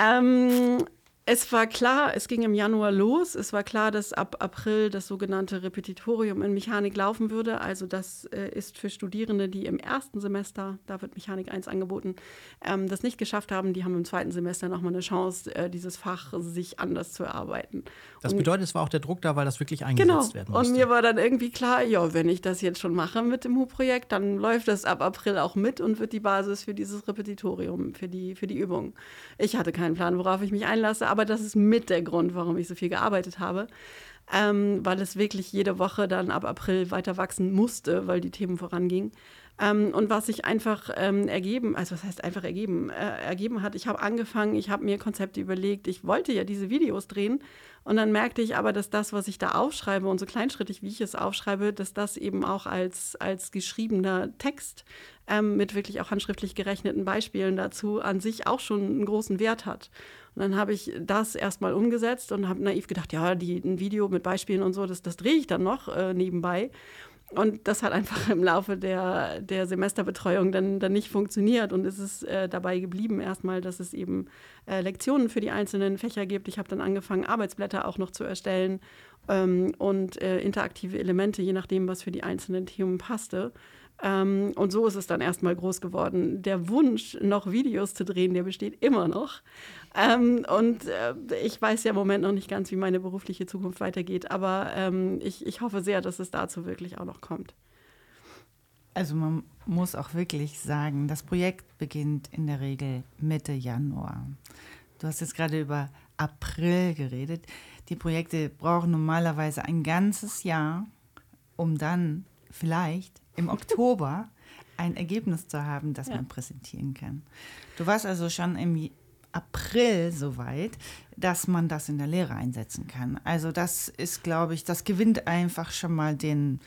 Ähm, es war klar, es ging im Januar los. Es war klar, dass ab April das sogenannte Repetitorium in Mechanik laufen würde. Also das äh, ist für Studierende, die im ersten Semester, da wird Mechanik 1 angeboten, ähm, das nicht geschafft haben, die haben im zweiten Semester nochmal eine Chance, äh, dieses Fach sich anders zu erarbeiten. Das bedeutet, es war auch der Druck da, weil das wirklich Genau. eingesetzt werden musste. Und mir war dann irgendwie klar, ja, wenn ich das jetzt schon mache mit dem HU-Projekt, dann läuft das ab April auch mit und wird die Basis für dieses Repetitorium, für die, für die Übung. Ich hatte keinen Plan, worauf ich mich einlasse, aber das ist mit der Grund, warum ich so viel gearbeitet habe. Ähm, weil es wirklich jede Woche dann ab April weiter wachsen musste, weil die Themen vorangingen. Ähm, und was sich einfach ähm, ergeben, also was heißt einfach ergeben, äh, ergeben hat, ich habe angefangen, ich habe mir Konzepte überlegt, ich wollte ja diese Videos drehen und dann merkte ich aber, dass das, was ich da aufschreibe und so kleinschrittig, wie ich es aufschreibe, dass das eben auch als, als geschriebener Text ähm, mit wirklich auch handschriftlich gerechneten Beispielen dazu an sich auch schon einen großen Wert hat. Und dann habe ich das erstmal umgesetzt und habe naiv gedacht, ja, die, ein Video mit Beispielen und so, das, das drehe ich dann noch äh, nebenbei. Und das hat einfach im Laufe der, der Semesterbetreuung dann, dann nicht funktioniert. Und es ist äh, dabei geblieben erstmal, dass es eben äh, Lektionen für die einzelnen Fächer gibt. Ich habe dann angefangen, Arbeitsblätter auch noch zu erstellen ähm, und äh, interaktive Elemente, je nachdem, was für die einzelnen Themen passte. Ähm, und so ist es dann erstmal groß geworden. Der Wunsch, noch Videos zu drehen, der besteht immer noch. Ähm, und äh, ich weiß ja im Moment noch nicht ganz, wie meine berufliche Zukunft weitergeht, aber ähm, ich, ich hoffe sehr, dass es dazu wirklich auch noch kommt. Also man muss auch wirklich sagen, das Projekt beginnt in der Regel Mitte Januar. Du hast jetzt gerade über April geredet. Die Projekte brauchen normalerweise ein ganzes Jahr, um dann vielleicht im Oktober ein Ergebnis zu haben, das ja. man präsentieren kann. Du warst also schon im April so weit, dass man das in der Lehre einsetzen kann. Also das ist, glaube ich, das gewinnt einfach schon mal den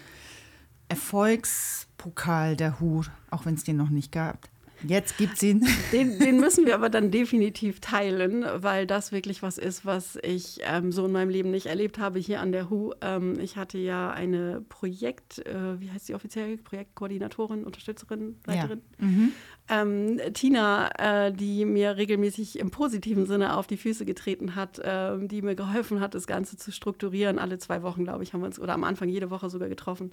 Erfolgspokal der HU, auch wenn es den noch nicht gab. Jetzt gibt es ihn. Den, den, müssen wir aber dann definitiv teilen, weil das wirklich was ist, was ich ähm, so in meinem Leben nicht erlebt habe hier an der HU. Ähm, ich hatte ja eine Projekt, äh, wie heißt sie offiziell? Projektkoordinatorin, Unterstützerin, Leiterin. Ja. Mhm ähm, Tina, äh, die mir regelmäßig im positiven Sinne auf die Füße getreten hat, äh, die mir geholfen hat, das Ganze zu strukturieren. Alle zwei Wochen, glaube ich, haben wir uns, oder am Anfang jede Woche sogar getroffen,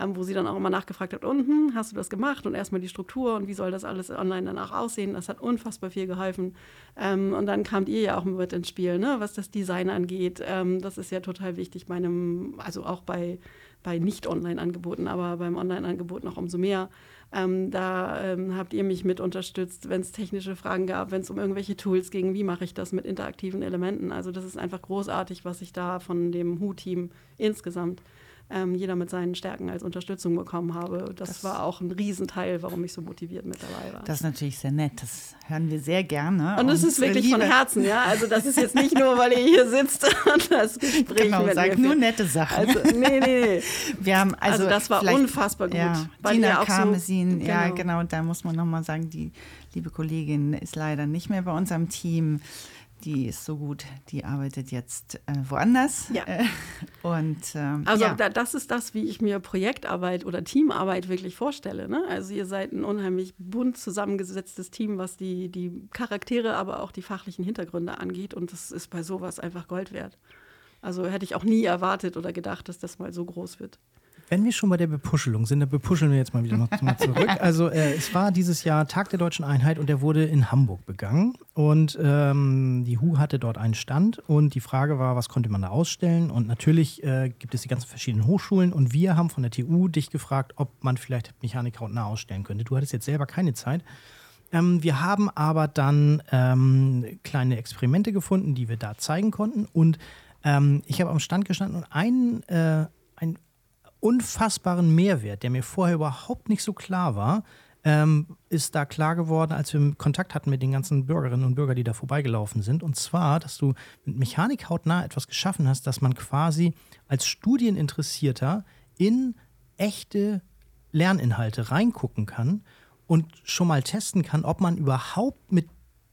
ähm, wo sie dann auch immer nachgefragt hat, und hm, hast du das gemacht? Und erstmal die Struktur und wie soll das alles online danach aussehen? Das hat unfassbar viel geholfen. Ähm, und dann kamt ihr ja auch mit ins Spiel, ne? was das Design angeht. Ähm, das ist ja total wichtig bei einem, also auch bei, bei Nicht-Online-Angeboten, aber beim Online-Angebot noch umso mehr. Ähm, da ähm, habt ihr mich mit unterstützt, wenn es technische Fragen gab, wenn es um irgendwelche Tools ging, wie mache ich das mit interaktiven Elementen. Also das ist einfach großartig, was ich da von dem Hu-Team insgesamt ähm, jeder mit seinen Stärken als Unterstützung bekommen habe. Das, das, war auch ein Riesenteil, warum ich so motiviert mit dabei war. Das ist natürlich sehr nett. Das hören wir sehr gerne. Und es ist wirklich Liebe. von Herzen, ja. Also das ist jetzt nicht nur, weil ihr hier sitzt und das Gespräch genau, mit sag nur nette Sachen. Also, nee, nee, nee. Wir haben also, also das war unfassbar gut. Ja, Dina Karmesin, so, ja genau. genau, da muss man nochmal sagen, die liebe Kollegin ist leider nicht mehr bei uns am Team die ist so gut, die arbeitet jetzt äh, woanders. Ja. Äh, und, ähm, also ja. da, das ist das, wie ich mir Projektarbeit oder Teamarbeit wirklich vorstelle. Ne? Also ihr seid ein unheimlich bunt zusammengesetztes Team, was die, die Charaktere, aber auch die fachlichen Hintergründe angeht. Und das ist bei sowas einfach Gold wert. Also hätte ich auch nie erwartet oder gedacht, dass das mal so groß wird. Wenn wir schon bei der Bepuschelung sind, dann bepuscheln wir jetzt mal wieder mal zurück. Also äh, es war dieses Jahr Tag der Deutschen Einheit und der wurde in Hamburg begangen. Und ähm, die HU hatte dort einen Stand und die Frage war, was konnte man da ausstellen? Und natürlich äh, gibt es die ganzen verschiedenen Hochschulen und wir haben von der TU dich gefragt, ob man vielleicht Mechanik hautnah ausstellen könnte. Du hattest jetzt selber keine Zeit. Ähm, wir haben aber dann ähm, kleine Experimente gefunden, die wir da zeigen konnten. Und ähm, ich habe am Stand gestanden und ein, äh, ein unfassbaren Mehrwert, der mir vorher überhaupt nicht so klar war, ähm, ist da klar geworden, als wir Kontakt hatten mit den ganzen Bürgerinnen und Bürgern, die da vorbeigelaufen sind. Und zwar, dass du mit Mechanik hautnah etwas geschaffen hast, dass man quasi als Studieninteressierter in echte Lerninhalte reingucken kann und schon mal testen kann, ob man überhaupt mit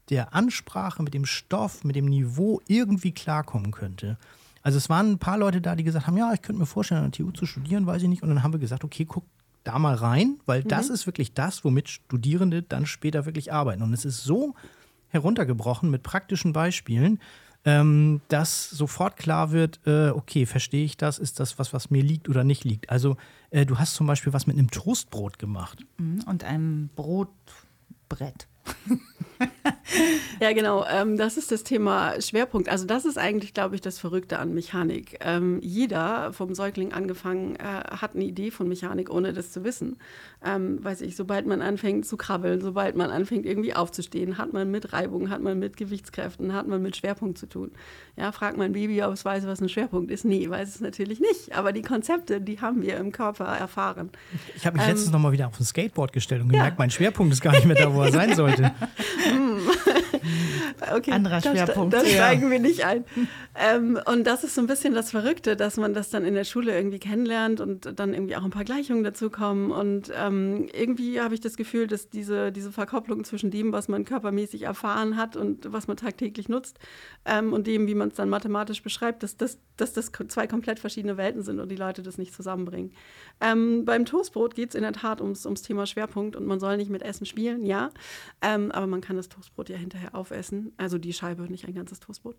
der Ansprache, mit dem Stoff, mit dem Niveau irgendwie klarkommen könnte. Also es waren ein paar Leute da, die gesagt haben, ja, ich könnte mir vorstellen, an der TU zu studieren, weiß ich nicht. Und dann haben wir gesagt, okay, guck da mal rein, weil mhm. das ist wirklich das, womit Studierende dann später wirklich arbeiten. Und es ist so heruntergebrochen mit praktischen Beispielen, ähm, dass sofort klar wird, äh, okay, verstehe ich das, ist das was, was mir liegt oder nicht liegt. Also äh, du hast zum Beispiel was mit einem Toastbrot gemacht. Mhm, und einem Brotbrett. ja, genau. Ähm, das ist das Thema Schwerpunkt. Also das ist eigentlich, glaube ich, das Verrückte an Mechanik. Ähm, jeder, vom Säugling angefangen, äh, hat eine Idee von Mechanik, ohne das zu wissen. Ähm, weiß ich, sobald man anfängt zu krabbeln, sobald man anfängt irgendwie aufzustehen, hat man mit Reibung, hat man mit Gewichtskräften, hat man mit Schwerpunkt zu tun. Ja, fragt mein Baby, ob es weiß, was ein Schwerpunkt ist. Nee, weiß es natürlich nicht. Aber die Konzepte, die haben wir im Körper erfahren. Ich habe mich ähm, letztens noch mal wieder auf ein Skateboard gestellt und gemerkt, ja. mein Schwerpunkt ist gar nicht mehr da, wo er sein sollte. okay, Anderer Schwerpunkt. Da, da steigen wir nicht ein. Ähm, und das ist so ein bisschen das Verrückte, dass man das dann in der Schule irgendwie kennenlernt und dann irgendwie auch ein paar Gleichungen dazu kommen. Und ähm, irgendwie habe ich das Gefühl, dass diese, diese Verkopplung zwischen dem, was man körpermäßig erfahren hat und was man tagtäglich nutzt, ähm, und dem, wie man es dann mathematisch beschreibt, dass, dass, dass das zwei komplett verschiedene Welten sind und die Leute das nicht zusammenbringen. Ähm, beim Toastbrot geht es in der Tat ums, ums Thema Schwerpunkt und man soll nicht mit Essen spielen, ja. Ähm, aber man kann das Toastbrot ja hinterher aufessen. Also die Scheibe, nicht ein ganzes Toastbrot.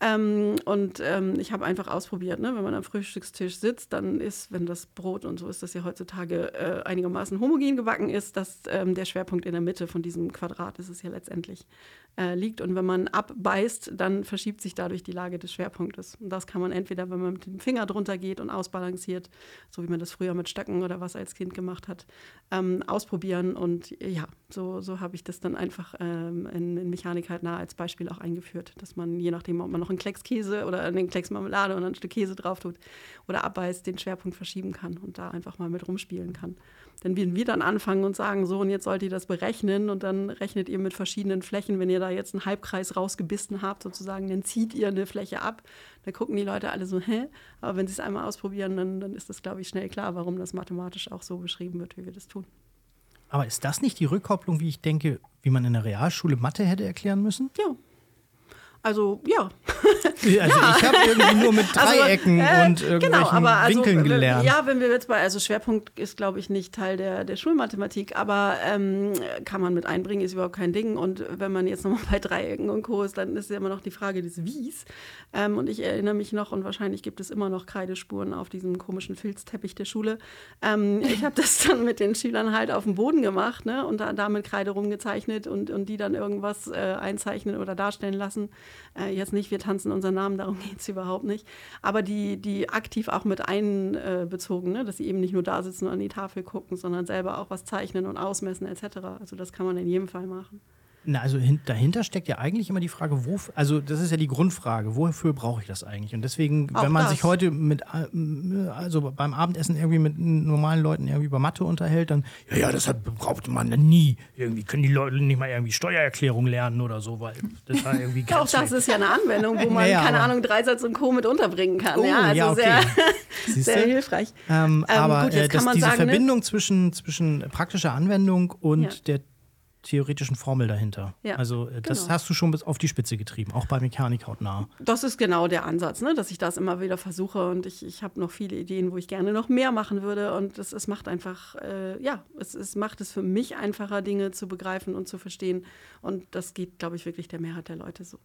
Ähm, und ähm, ich habe einfach ausprobiert, ne? wenn man am Frühstückstisch sitzt, dann ist, wenn das Brot und so ist das ja heutzutage äh, einigermaßen homogen gebacken ist, dass ähm, der Schwerpunkt in der Mitte von diesem Quadrat ist es ja letztendlich äh, liegt. Und wenn man abbeißt, dann verschiebt sich dadurch die Lage des Schwerpunktes. Und das kann man entweder, wenn man mit dem Finger drunter geht und ausbalanciert, so wie man das früher mit Stöcken oder was als Kind gemacht hat, ähm, ausprobieren. Und ja, so, so habe ich das dann einfach ähm, in, in Mechanik halt nah als Beispiel auch eingeführt, dass man je nachdem, ob man noch einen Klecks Käse oder einen Klecks Marmelade und ein Stück Käse drauf tut oder abbeißt, den Schwerpunkt verschieben kann und da einfach mal mit rumspielen kann. Denn wenn wir dann anfangen und sagen, so und jetzt sollt ihr das berechnen und dann rechnet ihr mit verschiedenen Flächen, wenn ihr da jetzt einen Halbkreis rausgebissen habt, sozusagen, dann zieht ihr eine Fläche ab. Da gucken die Leute alle so, hä? Aber wenn sie es einmal ausprobieren, dann, dann ist das, glaube ich, schnell klar, warum das mathematisch auch so beschrieben wird, wie wir das tun. Aber ist das nicht die Rückkopplung, wie ich denke, wie man in der Realschule Mathe hätte erklären müssen? Ja, also ja. Also ja. ich habe irgendwie nur mit also, Dreiecken also, äh, und genau, irgendwelchen genau, aber also, Winkeln gelernt. Ja, wenn wir jetzt bei, also Schwerpunkt ist, glaube ich, nicht Teil der, der Schulmathematik, aber ähm, kann man mit einbringen, ist überhaupt kein Ding. Und wenn man jetzt nochmal bei Dreiecken und Co. ist, dann ist ja immer noch die Frage des Wies. Ähm, und ich erinnere mich noch, und wahrscheinlich gibt es immer noch Kreidespuren auf diesem komischen Filzteppich der Schule. Ähm, ich habe das dann mit den Schülern halt auf dem Boden gemacht ne, und da, da mit Kreide rumgezeichnet und, und die dann irgendwas äh, einzeichnen oder darstellen lassen. Äh, jetzt nicht, wir tanzen unseren Namen, darum geht es überhaupt nicht. Aber die, die aktiv auch mit einbezogen, ne? dass sie eben nicht nur da sitzen und an die Tafel gucken, sondern selber auch was zeichnen und ausmessen etc. Also das kann man in jedem Fall machen. Na, also dahinter steckt ja eigentlich immer die Frage, wo, also das ist ja die Grundfrage, wofür brauche ich das eigentlich? Und deswegen, Auch wenn man das. sich heute mit, äh, also beim Abendessen irgendwie mit normalen Leuten irgendwie über Mathe unterhält, dann, ja, ja, das hat, braucht man dann nie. Irgendwie können die Leute nicht mal irgendwie Steuererklärung lernen oder so, weil das war irgendwie Auch das ist ja eine Anwendung, wo man, naja, keine Ahnung, Dreisatz und Co. mit unterbringen kann. Oh, ja, also ja, okay. sehr, sehr hilfreich. Ähm, ähm, aber gut, äh, das, diese sagen, ne? Verbindung ne? zwischen, zwischen praktischer Anwendung und ja. der theoretischen Formel dahinter. Ja, also äh, das genau. hast du schon bis auf die Spitze getrieben, auch bei Mechanik hautnah. Das ist genau der Ansatz, ne? dass ich das immer wieder versuche und ich, ich habe noch viele Ideen, wo ich gerne noch mehr machen würde und es, es macht einfach, äh, ja, es, es macht es für mich einfacher, Dinge zu begreifen und zu verstehen und das geht, glaube ich, wirklich der Mehrheit der Leute so.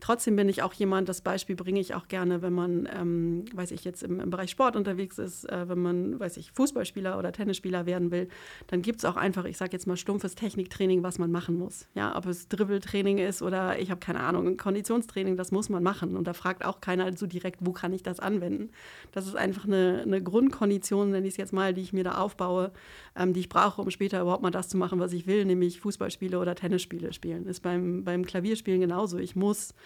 Trotzdem bin ich auch jemand, das Beispiel bringe ich auch gerne, wenn man, ähm, weiß ich, jetzt im, im, Bereich Sport unterwegs ist, äh, wenn man, weiß ich, Fußballspieler oder Tennisspieler werden will, dann gibt es auch einfach, ich sage jetzt mal, stumpfes Techniktraining, was man machen muss. Ja, ob es Dribbeltraining ist oder ich habe keine Ahnung, Konditionstraining, das muss man machen. Und da fragt auch keiner so direkt, wo kann ich das anwenden. Das ist einfach eine, eine Grundkondition, nenne ich es jetzt mal, die ich mir da aufbaue, ähm, die ich brauche, um später überhaupt mal das zu machen, was ich will, nämlich Fußballspiele oder Tennisspiele spielen. Ist beim, beim Klavierspielen genauso. Ich muss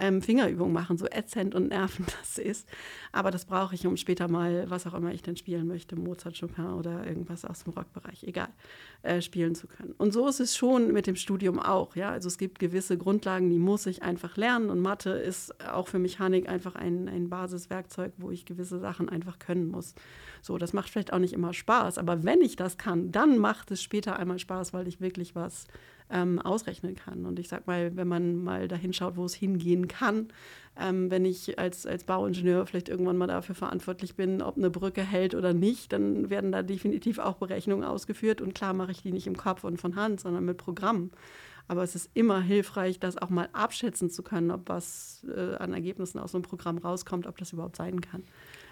ähm, Fingerübungen machen, so ätzend und nervend das ist. Aber das brauche ich, um später mal, was auch immer ich denn spielen möchte, Mozart, Chopin oder irgendwas aus dem Rockbereich, egal, äh, spielen zu können. Und so ist es schon mit dem Studium auch. Ja? Also es gibt gewisse Grundlagen, die muss ich einfach lernen. Und Mathe ist auch für Mechanik einfach ein, ein Basiswerkzeug, wo ich gewisse Sachen einfach können muss. So, das macht vielleicht auch nicht immer Spaß, aber wenn ich das kann, dann macht es später einmal Spaß, weil ich wirklich was ähm, ausrechnen kann. Und ich sag mal, wenn man mal dahin schaut, wo es hingehen kann, ähm, wenn ich als, als Bauingenieur vielleicht irgendwann mal dafür verantwortlich bin, ob eine Brücke hält oder nicht, dann werden da definitiv auch Berechnungen ausgeführt. Und klar mache ich die nicht im Kopf und von Hand, sondern mit Programmen. Aber es ist immer hilfreich, das auch mal abschätzen zu können, ob was äh, an Ergebnissen aus so einem Programm rauskommt, ob das überhaupt sein kann.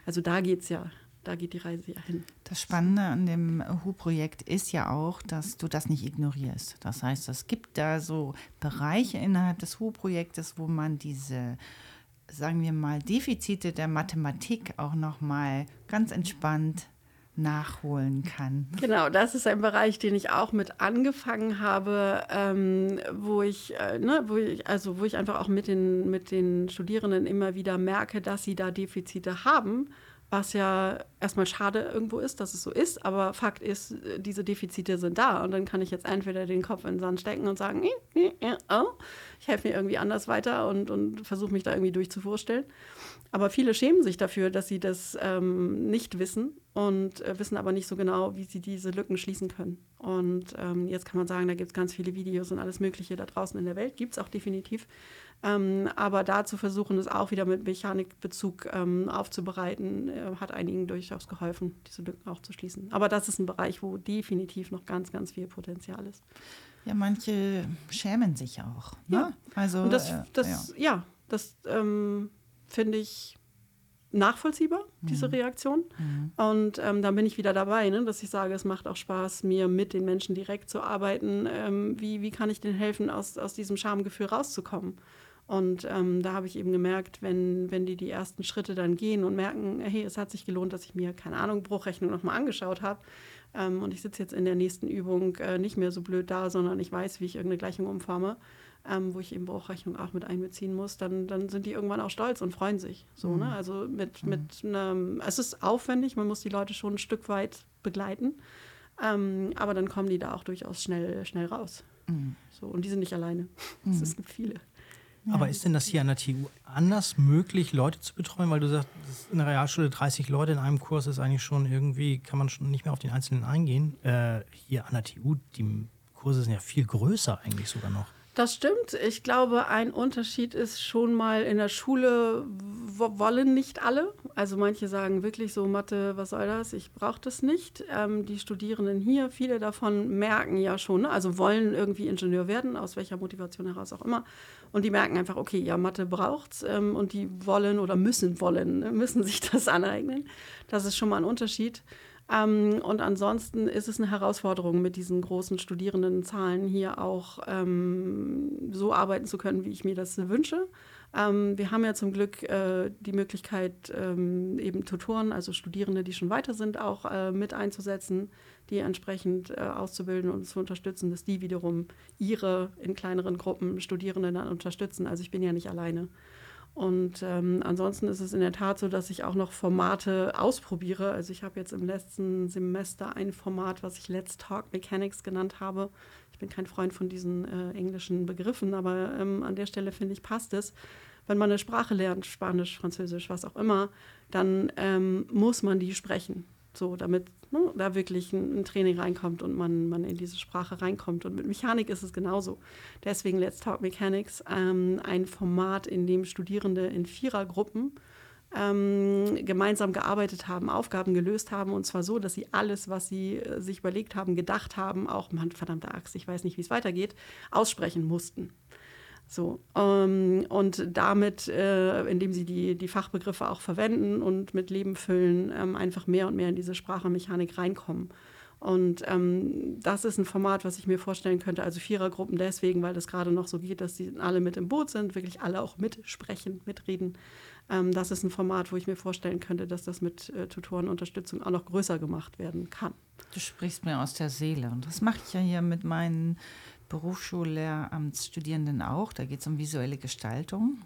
Also da geht es ja da geht die Reise ja hin. Das Spannende an dem HU-Projekt ist ja auch, dass du das nicht ignorierst. Das heißt, es gibt da so Bereiche innerhalb des HU-Projektes, wo man diese, sagen wir mal, Defizite der Mathematik auch noch mal ganz entspannt nachholen kann. Genau, das ist ein Bereich, den ich auch mit angefangen habe, ähm, wo ich, äh, ne, wo ich, also wo ich einfach auch mit den, mit den Studierenden immer wieder merke, dass sie da Defizite haben was ja erstmal schade irgendwo ist, dass es so ist, aber Fakt ist, diese Defizite sind da und dann kann ich jetzt entweder den Kopf in den Sand stecken und sagen, oh, ich helfe mir irgendwie anders weiter und, und versuche mich da irgendwie durchzuvorstellen. Aber viele schämen sich dafür, dass sie das ähm, nicht wissen und äh, wissen aber nicht so genau, wie sie diese Lücken schließen können. Und ähm, jetzt kann man sagen, da gibt es ganz viele Videos und alles Mögliche da draußen in der Welt, gibt es auch definitiv. Ähm, aber da zu versuchen, es auch wieder mit Mechanikbezug ähm, aufzubereiten, äh, hat einigen durchaus geholfen, diese Lücken auch zu schließen. Aber das ist ein Bereich, wo definitiv noch ganz, ganz viel Potenzial ist. Ja, manche schämen sich auch. Ne? Ja. Also, Und das, äh, das ja. das ähm, finde ich nachvollziehbar, diese Reaktion. Und ähm, dann bin ich wieder dabei, ne, dass ich sage, es macht auch Spaß, mir mit den Menschen direkt zu arbeiten. Ähm, wie, wie kann ich denen helfen, aus, aus diesem Schamgefühl rauszukommen? Und ähm, da habe ich eben gemerkt, wenn, wenn die die ersten Schritte dann gehen und merken, hey, es hat sich gelohnt, dass ich mir, keine Ahnung, Bruchrechnung nochmal angeschaut habe. Ähm, und ich sitze jetzt in der nächsten Übung äh, nicht mehr so blöd da, sondern ich weiß, wie ich irgendeine Gleichung umforme, ähm, wo ich eben Bruchrechnung auch mit einbeziehen muss, dann, dann sind die irgendwann auch stolz und freuen sich. So, ne? Also mit, mit einem, es ist aufwendig, man muss die Leute schon ein Stück weit begleiten. Ähm, aber dann kommen die da auch durchaus schnell, schnell raus. So, und die sind nicht alleine. Es es gibt viele. Aber ist denn das hier an der TU anders möglich, Leute zu betreuen? Weil du sagst, in der Realschule 30 Leute in einem Kurs ist eigentlich schon irgendwie, kann man schon nicht mehr auf den Einzelnen eingehen. Äh, hier an der TU, die Kurse sind ja viel größer eigentlich sogar noch. Das stimmt. Ich glaube, ein Unterschied ist schon mal in der Schule wo- wollen nicht alle. Also manche sagen wirklich so, Mathe, was soll das? Ich brauche das nicht. Ähm, die Studierenden hier, viele davon merken ja schon, ne? also wollen irgendwie Ingenieur werden, aus welcher Motivation heraus auch immer. Und die merken einfach, okay, ja, Mathe braucht's ähm, und die wollen oder müssen wollen, ne? müssen sich das aneignen. Das ist schon mal ein Unterschied. Ähm, und ansonsten ist es eine Herausforderung, mit diesen großen Studierendenzahlen hier auch ähm, so arbeiten zu können, wie ich mir das wünsche. Ähm, wir haben ja zum Glück äh, die Möglichkeit, ähm, eben Tutoren, also Studierende, die schon weiter sind, auch äh, mit einzusetzen, die entsprechend äh, auszubilden und zu unterstützen, dass die wiederum ihre in kleineren Gruppen Studierenden dann unterstützen. Also ich bin ja nicht alleine. Und ähm, ansonsten ist es in der Tat so, dass ich auch noch Formate ausprobiere. Also ich habe jetzt im letzten Semester ein Format, was ich Let's Talk Mechanics genannt habe. Ich bin kein Freund von diesen äh, englischen Begriffen, aber ähm, an der Stelle finde ich, passt es. Wenn man eine Sprache lernt, Spanisch, Französisch, was auch immer, dann ähm, muss man die sprechen. So, damit ne, da wirklich ein, ein Training reinkommt und man, man in diese Sprache reinkommt. Und mit Mechanik ist es genauso. Deswegen Let's Talk Mechanics, ähm, ein Format, in dem Studierende in Vierergruppen ähm, gemeinsam gearbeitet haben, Aufgaben gelöst haben und zwar so, dass sie alles, was sie äh, sich überlegt haben, gedacht haben, auch, Mann, verdammte Axt, ich weiß nicht, wie es weitergeht, aussprechen mussten. So, ähm, und damit, äh, indem sie die, die Fachbegriffe auch verwenden und mit Leben füllen, ähm, einfach mehr und mehr in diese Sprachmechanik reinkommen. Und ähm, das ist ein Format, was ich mir vorstellen könnte, also Vierergruppen deswegen, weil das gerade noch so geht, dass die alle mit im Boot sind, wirklich alle auch mitsprechen, mitreden. Ähm, das ist ein Format, wo ich mir vorstellen könnte, dass das mit äh, Tutorenunterstützung auch noch größer gemacht werden kann. Du sprichst mir aus der Seele. Und das mache ich ja hier mit meinen Berufsschullehramtsstudierenden auch. Da geht es um visuelle Gestaltung.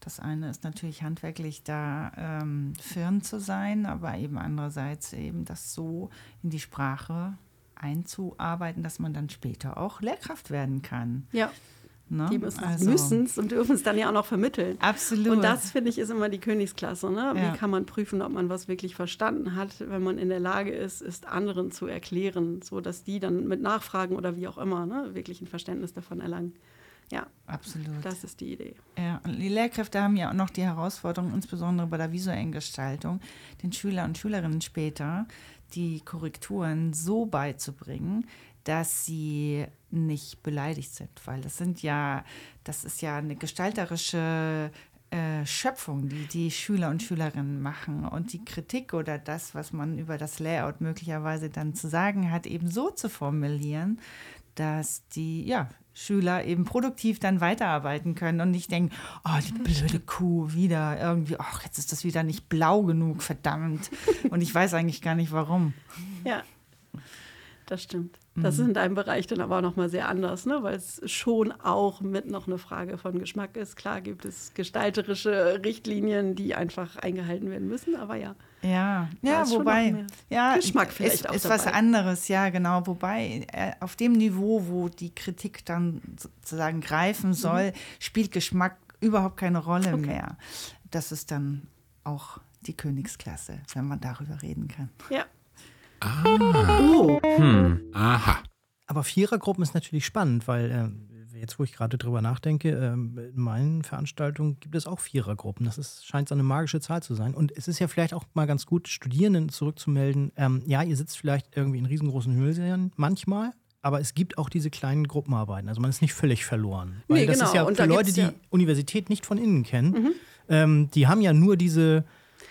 Das eine ist natürlich handwerklich da ähm, firm zu sein, aber eben andererseits eben das so in die Sprache einzuarbeiten, dass man dann später auch Lehrkraft werden kann. Ja, Ne? die müssen Also- es und dürfen es dann ja auch noch vermitteln. Absolut. Und das, finde ich, ist immer die Königsklasse. Ne? Ja. Wie kann man prüfen, ob man was wirklich verstanden hat, wenn man in der Lage ist, es anderen zu erklären, sodass die dann mit Nachfragen oder wie auch immer ne, wirklich ein Verständnis davon erlangen. Ja, Absolut. das ist die Idee. Ja, und die Lehrkräfte haben ja auch noch die Herausforderung, insbesondere bei der visuellen Gestaltung, den Schüler und Schülerinnen später die Korrekturen so beizubringen, dass sie nicht beleidigt sind, weil das sind ja, das ist ja eine gestalterische äh, Schöpfung, die die Schüler und Schülerinnen machen und die Kritik oder das, was man über das Layout möglicherweise dann zu sagen hat, eben so zu formulieren, dass die ja, Schüler eben produktiv dann weiterarbeiten können und nicht denken, oh, die blöde Kuh wieder irgendwie, ach, jetzt ist das wieder nicht blau genug, verdammt. Und ich weiß eigentlich gar nicht warum. Ja, das stimmt. Das ist in deinem Bereich dann aber auch noch mal sehr anders, ne? weil es schon auch mit noch eine Frage von Geschmack ist. Klar gibt es gestalterische Richtlinien, die einfach eingehalten werden müssen, aber ja. Ja, ja, wobei, ja, Geschmack vielleicht ist, auch ist was dabei. anderes, ja, genau. Wobei äh, auf dem Niveau, wo die Kritik dann sozusagen Mhm. greifen soll, spielt Geschmack überhaupt keine Rolle mehr. Das ist dann auch die Königsklasse, wenn man darüber reden kann. Ja, Oh, Aha. Aber Vierergruppen ist natürlich spannend, weil äh, jetzt, wo ich gerade drüber nachdenke, ähm, in meinen Veranstaltungen gibt es auch Vierergruppen. Das ist, scheint so eine magische Zahl zu sein. Und es ist ja vielleicht auch mal ganz gut, Studierenden zurückzumelden. Ähm, ja, ihr sitzt vielleicht irgendwie in riesengroßen Hörsälen manchmal, aber es gibt auch diese kleinen Gruppenarbeiten. Also man ist nicht völlig verloren. Weil Nee, das ist genau. ja Und für Leute, die ja- Mhm. Universität nicht von innen kennen, ähm, die haben ja nur diese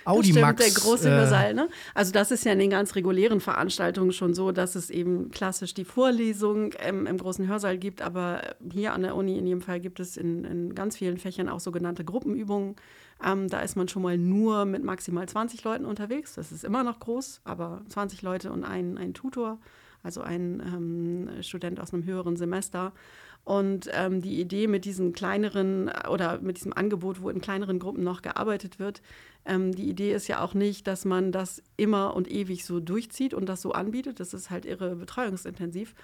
Das Audimax. stimmt, der große äh, Hörsaal. Ne? Also das ist ja in den ganz regulären Veranstaltungen schon so, dass es eben klassisch die Vorlesung ähm, im großen Hörsaal gibt. Aber hier an der Uni in jedem Fall gibt es in, in ganz vielen Fächern auch sogenannte Gruppenübungen. Ähm, da ist man schon mal nur mit maximal 20 Leuten unterwegs. Das ist immer noch groß, aber 20 Leute und ein, ein Tutor, also ein ähm, Student aus einem höheren Semester. Und ähm, die Idee mit diesen kleineren äh, oder mit diesem Angebot, wo in kleineren Gruppen noch gearbeitet wird, ähm, die Idee ist ja auch nicht, dass man das immer und ewig so durchzieht und das so anbietet. Das ist halt irre betreuungsintensiv.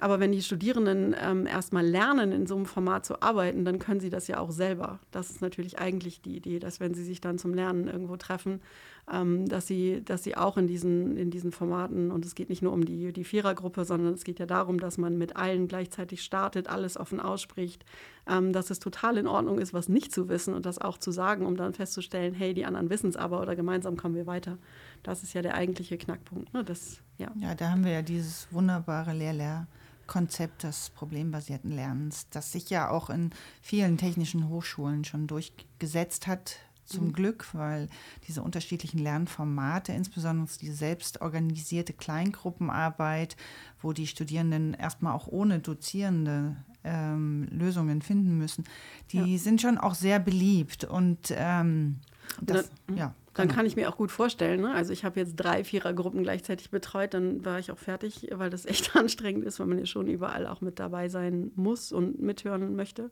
Aber wenn die Studierenden ähm, erstmal lernen, in so einem Format zu arbeiten, dann können sie das ja auch selber. Das ist natürlich eigentlich die Idee, dass wenn sie sich dann zum Lernen irgendwo treffen, ähm, dass, sie, dass sie auch in diesen, in diesen Formaten, und es geht nicht nur um die, die Vierergruppe, sondern es geht ja darum, dass man mit allen gleichzeitig startet, alles offen ausspricht, ähm, dass es total in Ordnung ist, was nicht zu wissen und das auch zu sagen, um dann festzustellen, hey, die anderen wissen es aber oder gemeinsam kommen wir weiter. Das ist ja der eigentliche Knackpunkt. Ne? Das, ja. Ja, da haben wir ja dieses wunderbare Lehr-Lehr-Konzept des problembasierten Lernens, das sich ja auch in vielen technischen Hochschulen schon durchgesetzt hat. Zum Glück, weil diese unterschiedlichen Lernformate, insbesondere diese selbstorganisierte Kleingruppenarbeit, wo die Studierenden erstmal auch ohne Dozierende ähm, Lösungen finden müssen, die sind schon auch sehr beliebt. Und ähm, das, dann- ja, Dann genau. kann ich mir auch gut vorstellen. Ne? Also ich habe jetzt drei Vierergruppen gleichzeitig betreut, dann war ich auch fertig, weil das echt anstrengend ist, weil man ja schon überall auch mit dabei sein muss und mithören möchte.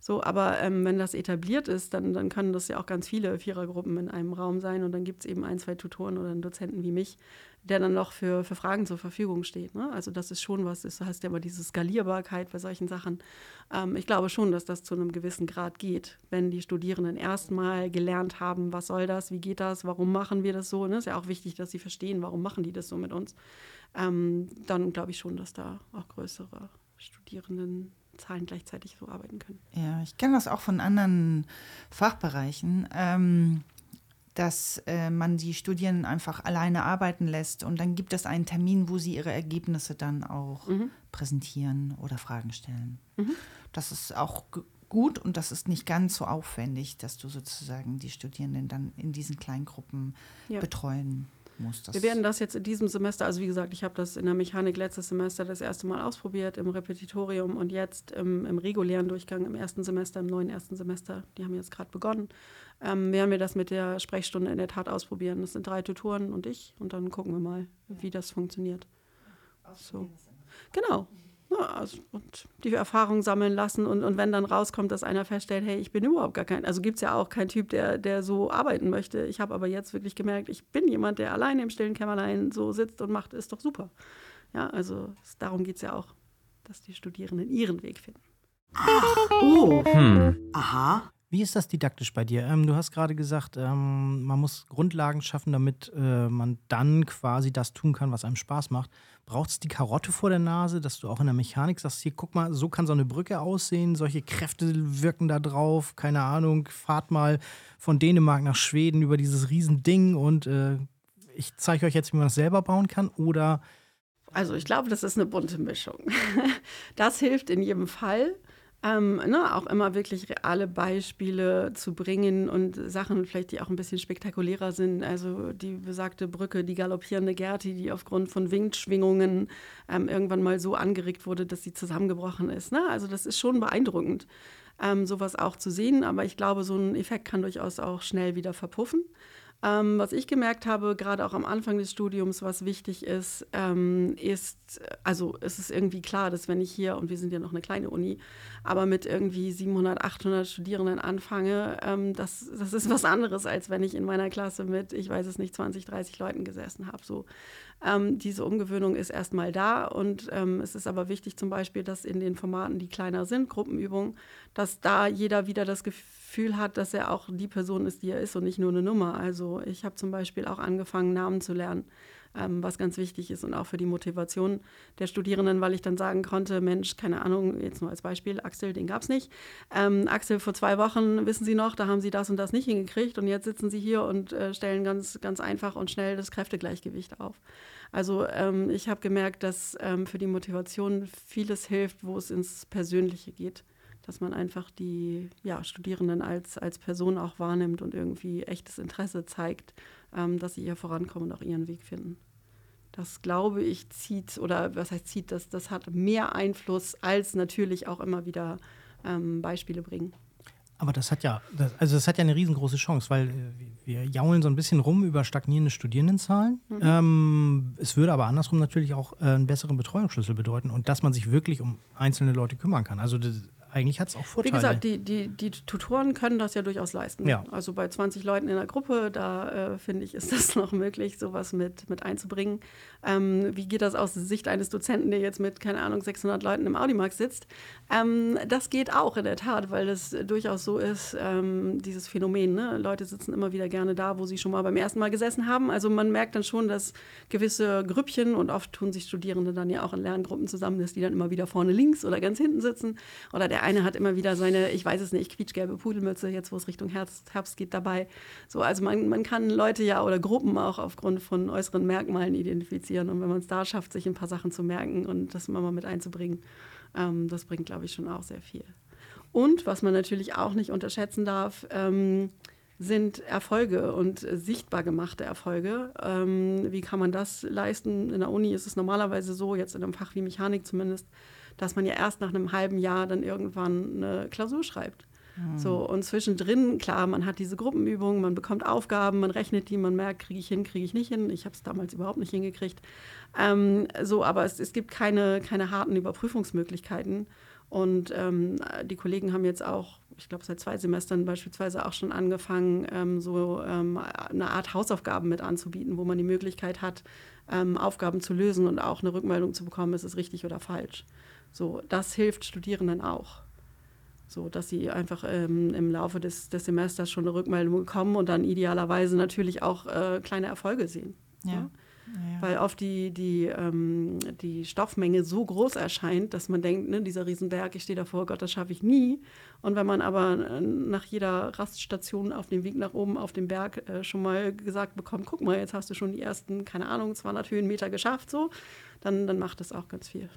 So, aber ähm, wenn das etabliert ist, dann, dann können das ja auch ganz viele Vierergruppen in einem Raum sein und dann gibt es eben ein, zwei Tutoren oder einen Dozenten wie mich, der dann noch für, für Fragen zur Verfügung steht. Ne? Also das ist schon was, das heißt ja immer diese Skalierbarkeit bei solchen Sachen. Ähm, ich glaube schon, dass das zu einem gewissen Grad geht, wenn die Studierenden erstmal gelernt haben, was soll das, wie geht das, warum machen wir das so. Ne? Ist ja auch wichtig, dass sie verstehen, warum machen die das so mit uns. Ähm, dann glaube ich schon, dass da auch größere Studierendenzahlen gleichzeitig so arbeiten können. Ja, ich kenne das auch von anderen Fachbereichen, ähm, dass äh, man die Studierenden einfach alleine arbeiten lässt und dann gibt es einen Termin, wo sie ihre Ergebnisse dann auch präsentieren oder Fragen stellen. Das ist auch gut und das ist nicht ganz so aufwendig, dass du sozusagen die Studierenden dann in diesen Kleingruppen Ja. betreuen musst. Das Wir werden das jetzt in diesem Semester, also wie gesagt, ich habe das in der Mechanik letztes Semester das erste Mal ausprobiert im Repetitorium und jetzt im, im regulären Durchgang im ersten Semester, im neuen ersten Semester, die haben jetzt gerade begonnen, ähm, werden wir das mit der Sprechstunde in der Tat ausprobieren. Das sind drei Tutoren und ich und dann gucken wir mal, wie das funktioniert. So. Genau. Ja, also, und die Erfahrung sammeln lassen und, und wenn dann rauskommt, dass einer feststellt, hey, ich bin überhaupt gar kein, also gibt es ja auch keinen Typ, der, der so arbeiten möchte. Ich habe aber jetzt wirklich gemerkt, ich bin jemand, der alleine im stillen Kämmerlein so sitzt und macht, ist doch super. Ja, also es, darum geht es ja auch, dass die Studierenden ihren Weg finden. Oh. Aha. Wie ist das didaktisch bei dir? Ähm, du hast gerade gesagt, ähm, man muss Grundlagen schaffen, damit äh, man dann quasi das tun kann, was einem Spaß macht. Braucht es die Karotte vor der Nase, dass du auch in der Mechanik sagst, hier, guck mal, so kann so eine Brücke aussehen, solche Kräfte wirken da drauf, keine Ahnung, fahrt mal von Dänemark nach Schweden über dieses Riesending und äh, ich zeige euch jetzt, wie man das selber bauen kann? Oder Also ich glaube, das ist eine bunte Mischung. Das hilft in jedem Fall. Ähm, ne, auch immer wirklich reale Beispiele zu bringen und Sachen vielleicht, die auch ein bisschen spektakulärer sind. Also die besagte Brücke, die galoppierende Gerti, die aufgrund von Windschwingungen ähm, irgendwann mal so angeregt wurde, dass sie zusammengebrochen ist. Ne? Also das ist schon beeindruckend, ähm, sowas auch zu sehen. Aber ich glaube, so ein Effekt kann durchaus auch schnell wieder verpuffen. Ähm, was ich gemerkt habe, gerade auch am Anfang des Studiums, was wichtig ist, ähm, ist, also es ist irgendwie klar, dass wenn ich hier, und wir sind ja noch eine kleine Uni, aber mit irgendwie 700, 800 Studierenden anfange, ähm, das, das ist was anderes, als wenn ich in meiner Klasse mit, ich weiß es nicht, 20, 30 Leuten gesessen habe. So. Ähm, diese Umgewöhnung ist erstmal da und ähm, es ist aber wichtig zum Beispiel, dass in den Formaten, die kleiner sind, Gruppenübungen, dass da jeder wieder das Gefühl hat, dass er auch die Person ist, die er ist und nicht nur eine Nummer. Also ich habe zum Beispiel auch angefangen, Namen zu lernen. ähm, was ganz wichtig ist und auch für die Motivation der Studierenden, weil ich dann sagen konnte, Mensch, keine Ahnung, jetzt nur als Beispiel, Axel, den gab es nicht. Ähm, Axel, vor zwei Wochen, wissen Sie noch, da haben Sie das und das nicht hingekriegt und jetzt sitzen Sie hier und äh, stellen ganz, ganz einfach und schnell das Kräftegleichgewicht auf. Also ähm, ich habe gemerkt, dass ähm, für die Motivation vieles hilft, wo es ins Persönliche geht dass man einfach die ja, Studierenden als, als Person auch wahrnimmt und irgendwie echtes Interesse zeigt, ähm, dass sie hier vorankommen und auch ihren Weg finden. Das glaube ich zieht, oder was heißt zieht, das, das hat mehr Einfluss als natürlich auch immer wieder ähm, Beispiele bringen. Aber das hat ja, das, also das hat ja eine riesengroße Chance, weil äh, wir jaulen so ein bisschen rum über stagnierende Studierendenzahlen. Mhm. Ähm, es würde aber andersrum natürlich auch äh, einen besseren Betreuungsschlüssel bedeuten und dass man sich wirklich um einzelne Leute kümmern kann. Also das, eigentlich hat es auch Vorteile. Wie gesagt, die, die, die Tutoren können das ja durchaus leisten. Ja. Also bei 20 Leuten in der Gruppe, da äh, finde ich, ist das noch möglich, sowas mit, mit einzubringen. Ähm, wie geht das aus Sicht eines Dozenten, der jetzt mit, keine Ahnung, 600 Leuten im Audimax sitzt? Ähm, das geht auch in der Tat, weil das durchaus so ist, ähm, dieses Phänomen. Ne? Leute sitzen immer wieder gerne da, wo sie schon mal beim ersten Mal gesessen haben. Also man merkt dann schon, dass gewisse Grüppchen und oft tun sich Studierende dann ja auch in Lerngruppen zusammen, dass die dann immer wieder vorne links oder ganz hinten sitzen oder der eine hat immer wieder seine, ich weiß es nicht, quietschgelbe Pudelmütze, jetzt wo es Richtung Herbst, Herbst geht, dabei. So, also man, man kann Leute ja oder Gruppen auch aufgrund von äußeren Merkmalen identifizieren. Und wenn man es da schafft, sich ein paar Sachen zu merken und das immer mal mit einzubringen, ähm, das bringt, glaube ich, schon auch sehr viel. Und was man natürlich auch nicht unterschätzen darf, ähm, sind Erfolge und äh, sichtbar gemachte Erfolge. Ähm, wie kann man das leisten? In der Uni ist es normalerweise so, jetzt in einem Fach wie Mechanik zumindest, dass man ja erst nach einem halben Jahr dann irgendwann eine Klausur schreibt. Mhm. So, und zwischendrin, klar, man hat diese Gruppenübungen, man bekommt Aufgaben, man rechnet die, man merkt, kriege ich hin, kriege ich nicht hin. Ich habe es damals überhaupt nicht hingekriegt. Ähm, so, aber es, es gibt keine, keine harten Überprüfungsmöglichkeiten. Und ähm, die Kollegen haben jetzt auch, ich glaube, seit zwei Semestern beispielsweise auch schon angefangen, ähm, so ähm, eine Art Hausaufgaben mit anzubieten, wo man die Möglichkeit hat, ähm, Aufgaben zu lösen und auch eine Rückmeldung zu bekommen, ist es richtig oder falsch. So, das hilft Studierenden auch. So, dass sie einfach ähm, im Laufe des, des Semesters schon eine Rückmeldung bekommen und dann idealerweise natürlich auch äh, kleine Erfolge sehen. Ja. ja. Ja. Weil oft die, die, ähm, die Stoffmenge so groß erscheint, dass man denkt, ne, dieser Riesenberg, ich stehe davor, Gott, das schaffe ich nie. Und wenn man aber äh, nach jeder Raststation auf dem Weg nach oben auf dem Berg äh, schon mal gesagt bekommt, guck mal, jetzt hast du schon die ersten, keine Ahnung, 200 Höhenmeter geschafft, so, dann, dann macht das auch ganz viel.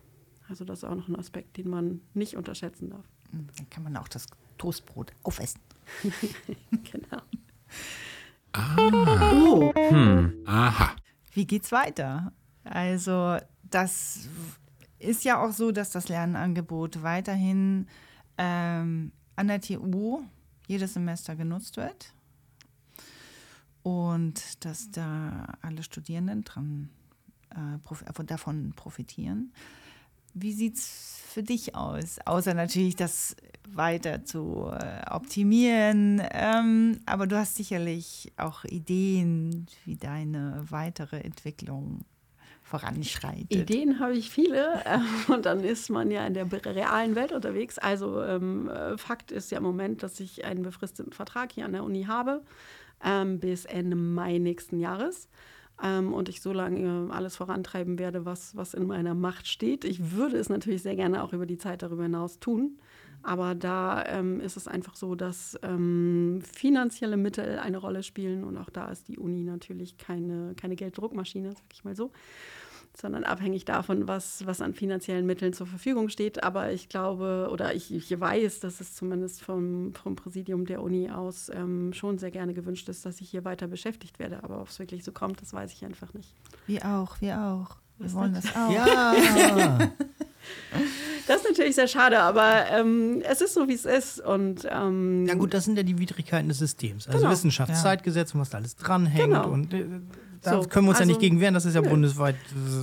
Also das ist auch noch ein Aspekt, den man nicht unterschätzen darf. Hm, dann kann man auch das Toastbrot aufessen. genau. Ah. Oh. Hm. Aha. Wie geht's weiter? Also das ist ja auch so, dass das Lernangebot weiterhin ähm, an der TU jedes Semester genutzt wird und dass da alle Studierenden dran, äh, davon profitieren. Wie sieht es für dich aus? Außer natürlich das weiter zu äh, optimieren. Ähm, aber du hast sicherlich auch Ideen, wie deine weitere Entwicklung voranschreitet. Ideen habe ich viele äh, und dann ist man ja in der realen Welt unterwegs. Also ähm, äh, Fakt ist ja im Moment, dass ich einen befristeten Vertrag hier an der Uni habe ähm, bis Ende Mai nächsten Jahres ähm, und ich so lange alles vorantreiben werde, was, was in meiner Macht steht. Ich würde es natürlich sehr gerne auch über die Zeit darüber hinaus tun. Aber da ähm, ist es einfach so, dass ähm, finanzielle Mittel eine Rolle spielen und auch da ist die Uni natürlich keine, keine Gelddruckmaschine, sag ich mal so sondern abhängig davon, was, was an finanziellen Mitteln zur Verfügung steht. Aber ich glaube oder ich, ich weiß, dass es zumindest vom, vom Präsidium der Uni aus ähm, schon sehr gerne gewünscht ist, dass ich hier weiter beschäftigt werde. Aber ob es wirklich so kommt, das weiß ich einfach nicht. Wir auch, wir auch. Wir was wollen das, das auch. Ja! Das ist natürlich sehr schade, aber ähm, es ist so, wie es ist. Und, ähm, ja gut, das sind ja die Widrigkeiten des Systems. Also genau. Wissenschaftszeitgesetz und was da alles dranhängt. Genau. Und äh, da so, können wir uns also, ja nicht also, gegen wehren, das ist ja nö. bundesweit,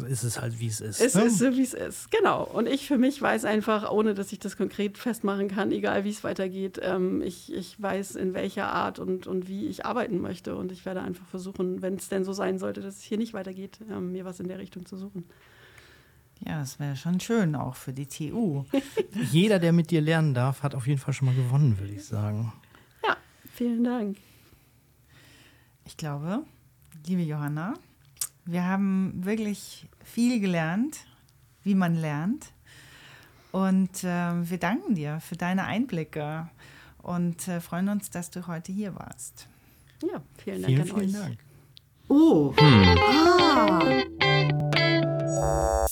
ist es halt, wie es ist. Es ne? ist so, wie es ist, genau. Und ich für mich weiß einfach, ohne dass ich das konkret festmachen kann, egal wie es weitergeht, ähm, ich, ich weiß, in welcher Art und, und wie ich arbeiten möchte. Und ich werde einfach versuchen, wenn es denn so sein sollte, dass es hier nicht weitergeht, ähm, mir was in der Richtung zu suchen. Ja, das wäre schon schön, auch für die TU. Jeder, der mit dir lernen darf, hat auf jeden Fall schon mal gewonnen, würde ich sagen. Ja, vielen Dank. Ich glaube, liebe Johanna, Wir haben wirklich viel gelernt, wie man lernt. Und äh, wir danken dir für deine Einblicke und äh, freuen uns, dass du heute hier warst. Ja, vielen Dank Vielen, an vielen euch. Dank. Oh. Ah.